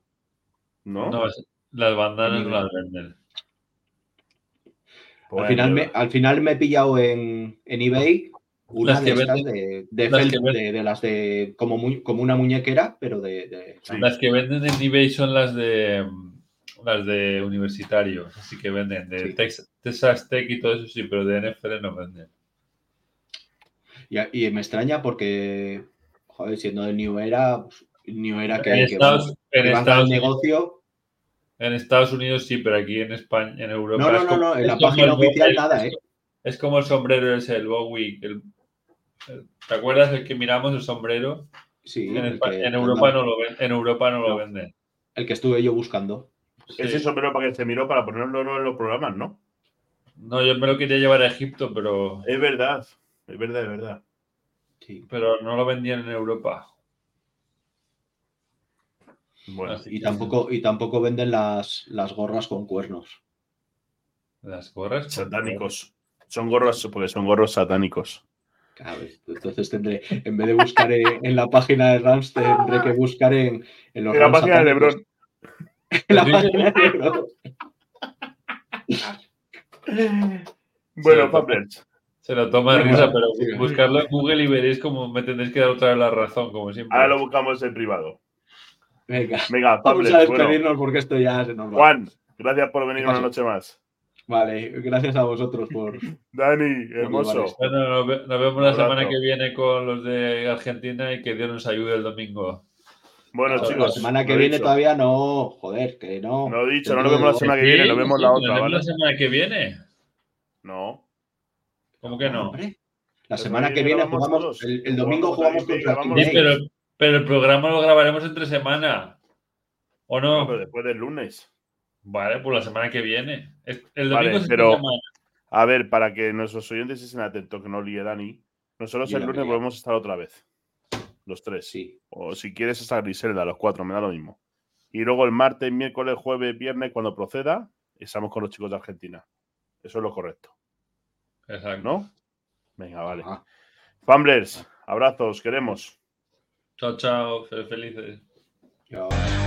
¿No? No, las bandanas no las venden. Pues al, final me, al final me he pillado en, en eBay una Las de que estas venden- de, de, las que de- de las de como, mu- como una muñequera, pero de, Sí. Las que venden en eBay son las de las de universitarios, así que venden de Sí. Texas Tech y todo eso sí, pero de NFL no venden. Y, y me extraña porque, joder, siendo de New Era, pues, No era En que, que, Estados, en que van Estados negocio. En Estados Unidos sí, pero aquí en España, en Europa. No, no, es no, como- no, en la página el- oficial el- nada, es- ¿eh? Es como el sombrero ese, el Bowie. el- el- ¿Te acuerdas el que miramos, el sombrero? Sí, En, el Espa- que, en Europa no lo ven- en Europa no lo venden. el que estuve yo buscando. Sí. Ese sombrero para que se miró para ponerlo en los programas, ¿no? No, yo me lo quería llevar a Egipto, pero, Es verdad. Es verdad, es verdad. Sí. pero no lo vendían en Europa. Bueno, Y tampoco, y tampoco venden las, las gorras con cuernos. Las gorras. satánicos. Son gorros, porque son gorros satánicos. Claro, entonces tendré, en vez de buscar en, en la página de Rams, tendré que buscar en, en los En la Rams página de. Lebron. En la página de Lebron. Bueno, Sí. Se lo toma de risa, pero buscarlo en Google y veréis como me tendréis que dar otra vez la razón, como siempre. Ahora lo buscamos en privado. Venga, Venga, vamos a. Bueno, despedirnos porque esto ya se nos va. Juan, gracias por venir ¿Qué una noche más. Vale, gracias a vosotros por. Dani, hermoso. Bueno, nos, ve- nos vemos la semana que viene con los de Argentina y que Dios nos ayude el domingo. Bueno, la chicos. semana que lo viene dicho. todavía no. Joder, que no. No he dicho, no nos vemos la semana que viene, nos vemos la otra, vemos ¿vale? la semana que viene. No. ¿Cómo que no? Hombre, La La semana que viene jugamos. El, el domingo Jugamos contra Sí, pero. Pero el programa lo grabaremos entre semana. ¿O No, no? pero después del lunes. Vale, pues la semana que viene. Es- El Vale, domingo es entre pero- semana. A ver, para que nuestros oyentes estén atentos, que no líe Dani, nosotros el lunes podemos estar otra vez. Los tres. Sí. O si quieres, esa Griselda, los cuatro, me da lo mismo. Y luego el martes, miércoles, jueves, viernes, cuando proceda, estamos con los chicos de Argentina. Eso es lo correcto, Exacto. ¿no? Venga, vale. Ajá. Famblers, abrazos, queremos. Chao, chao. fe- Felices. Ya.